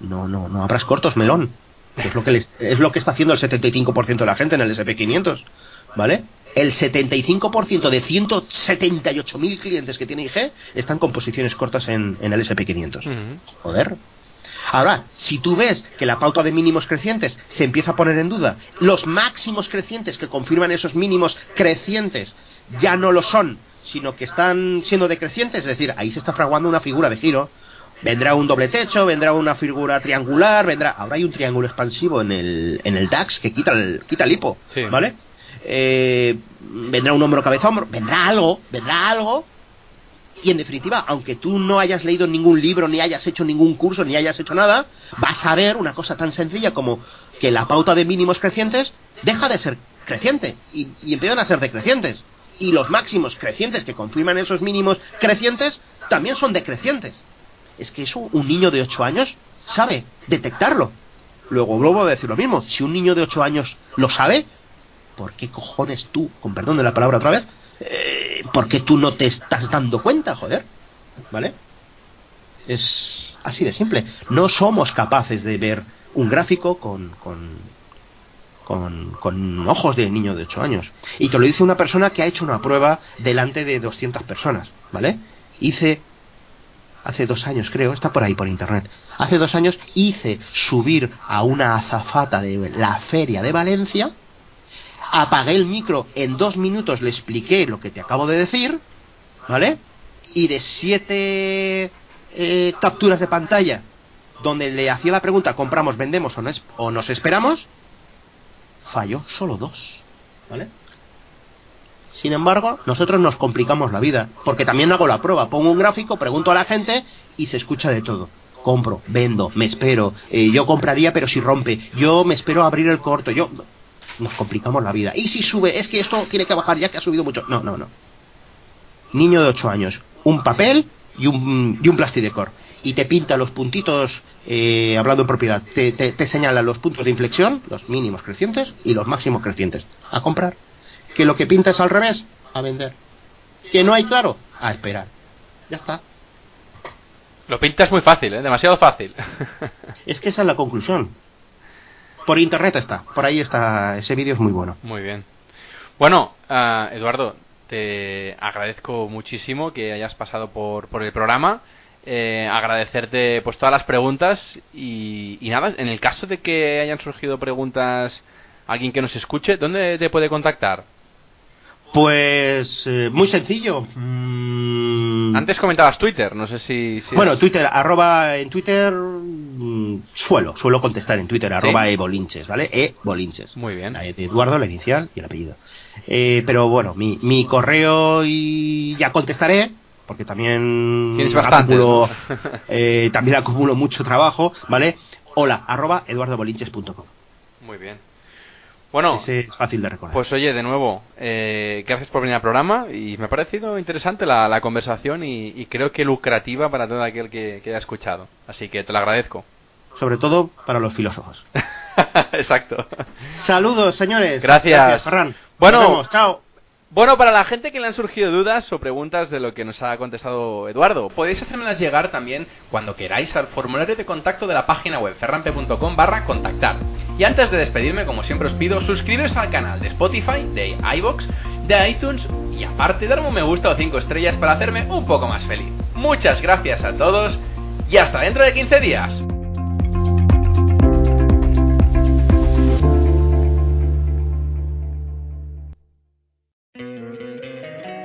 no, no, no abras cortos melón. es lo que es lo que está haciendo el 75% de la gente en el SP500, ¿vale? El 75% de 178.000 clientes que tiene IG están con posiciones cortas en, el SP500. Joder. Ahora, si tú ves que la pauta de mínimos crecientes se empieza a poner en duda, los máximos crecientes que confirman esos mínimos crecientes ya no lo son, sino que están siendo decrecientes, es decir, ahí se está fraguando una figura de giro. Vendrá un doble techo, vendrá una figura triangular, vendrá. Ahora hay un triángulo expansivo en el, en el DAX que quita el, quita el hipo, ¿vale? Eh, vendrá un hombro cabeza hombro, vendrá algo, vendrá algo y en definitiva, aunque tú no hayas leído ningún libro, ni hayas hecho ningún curso, ni hayas hecho nada, vas a ver una cosa tan sencilla como que la pauta de mínimos crecientes deja de ser creciente y, empiezan a ser decrecientes. Y los máximos crecientes que confirman esos mínimos crecientes también son decrecientes. Es que eso un niño de 8 años sabe detectarlo. Luego vuelvo a decir lo mismo. Si un niño de 8 años lo sabe, ¿por qué cojones tú, con perdón de la palabra otra vez, eh, ¿por qué tú no te estás dando cuenta, joder? ¿Vale? Es así de simple. No somos capaces de ver un gráfico con, con, con, ojos de niño de 8 años. Y te lo dice una persona que ha hecho una prueba delante de 200 personas, ¿vale? Hice hace dos años creo, está por ahí por internet, hace dos años hice subir a una azafata de la feria de Valencia apagué el micro, en dos minutos le expliqué lo que te acabo de decir, ¿vale? Y de siete eh, capturas de pantalla donde le hacía la pregunta, compramos, vendemos o, no o nos esperamos, falló solo dos, ¿vale? Sin embargo, nosotros nos complicamos la vida, porque también hago la prueba, pongo un gráfico, pregunto a la gente y se escucha de todo. Compro, vendo, me espero, eh, yo compraría pero si rompe, yo me espero abrir el corto, yo nos complicamos la vida. Y si sube, es que esto tiene que bajar ya que ha subido mucho. No, no, no. Niño de 8 años, un papel y un, y un plastidecor. Y te pinta los puntitos, eh, hablando en propiedad, te, te, señala los puntos de inflexión, los mínimos crecientes y los máximos crecientes. A comprar. Que lo que pinta es al revés, a vender. Que no hay claro, a esperar. Ya está.
Lo pintas muy fácil, ¿eh? demasiado fácil.
es que esa es la conclusión. Por internet está, por ahí está, ese vídeo es muy bueno.
Muy bien. Bueno, uh, Eduardo, te agradezco muchísimo que hayas pasado por, por el programa. Eh, agradecerte pues todas las preguntas y, y, nada, en el caso de que hayan surgido preguntas alguien que nos escuche, ¿dónde te puede contactar?
Pues eh, muy sencillo.
Mm. Antes comentabas Twitter, no sé si...
bueno, Twitter, arroba en Twitter mm, suelo, suelo contestar en Twitter, arroba ebolinches, ¿vale? Ebolinches.
Muy bien.
Eduardo, la inicial y el apellido. Eh, pero bueno, mi, mi correo y ya contestaré, porque también
acumulo, <laughs> <laughs>
eh, también acumulo mucho trabajo, ¿vale? Hola, arroba eduardobolinches.com.
Muy bien. Bueno,
es fácil de recordar.
Pues oye, de nuevo, eh, gracias por venir al programa y me ha parecido interesante la, conversación y, creo que lucrativa para todo aquel que, haya escuchado. Así que te lo agradezco.
Sobre todo para los filósofos. <laughs>
Exacto.
Saludos, señores.
Gracias.
Ferran.
Bueno,
chao.
Bueno, para la gente que le han surgido dudas o preguntas de lo que nos ha contestado Eduardo, podéis hacérmelas llegar también cuando queráis al formulario de contacto de la página web ferrampe.com barra contactar. Y antes de despedirme, como siempre os pido, suscribiros al canal de Spotify, de iBox, de iTunes y aparte darme un me gusta o 5 estrellas para hacerme un poco más feliz. Muchas gracias a todos y hasta dentro de 15 días.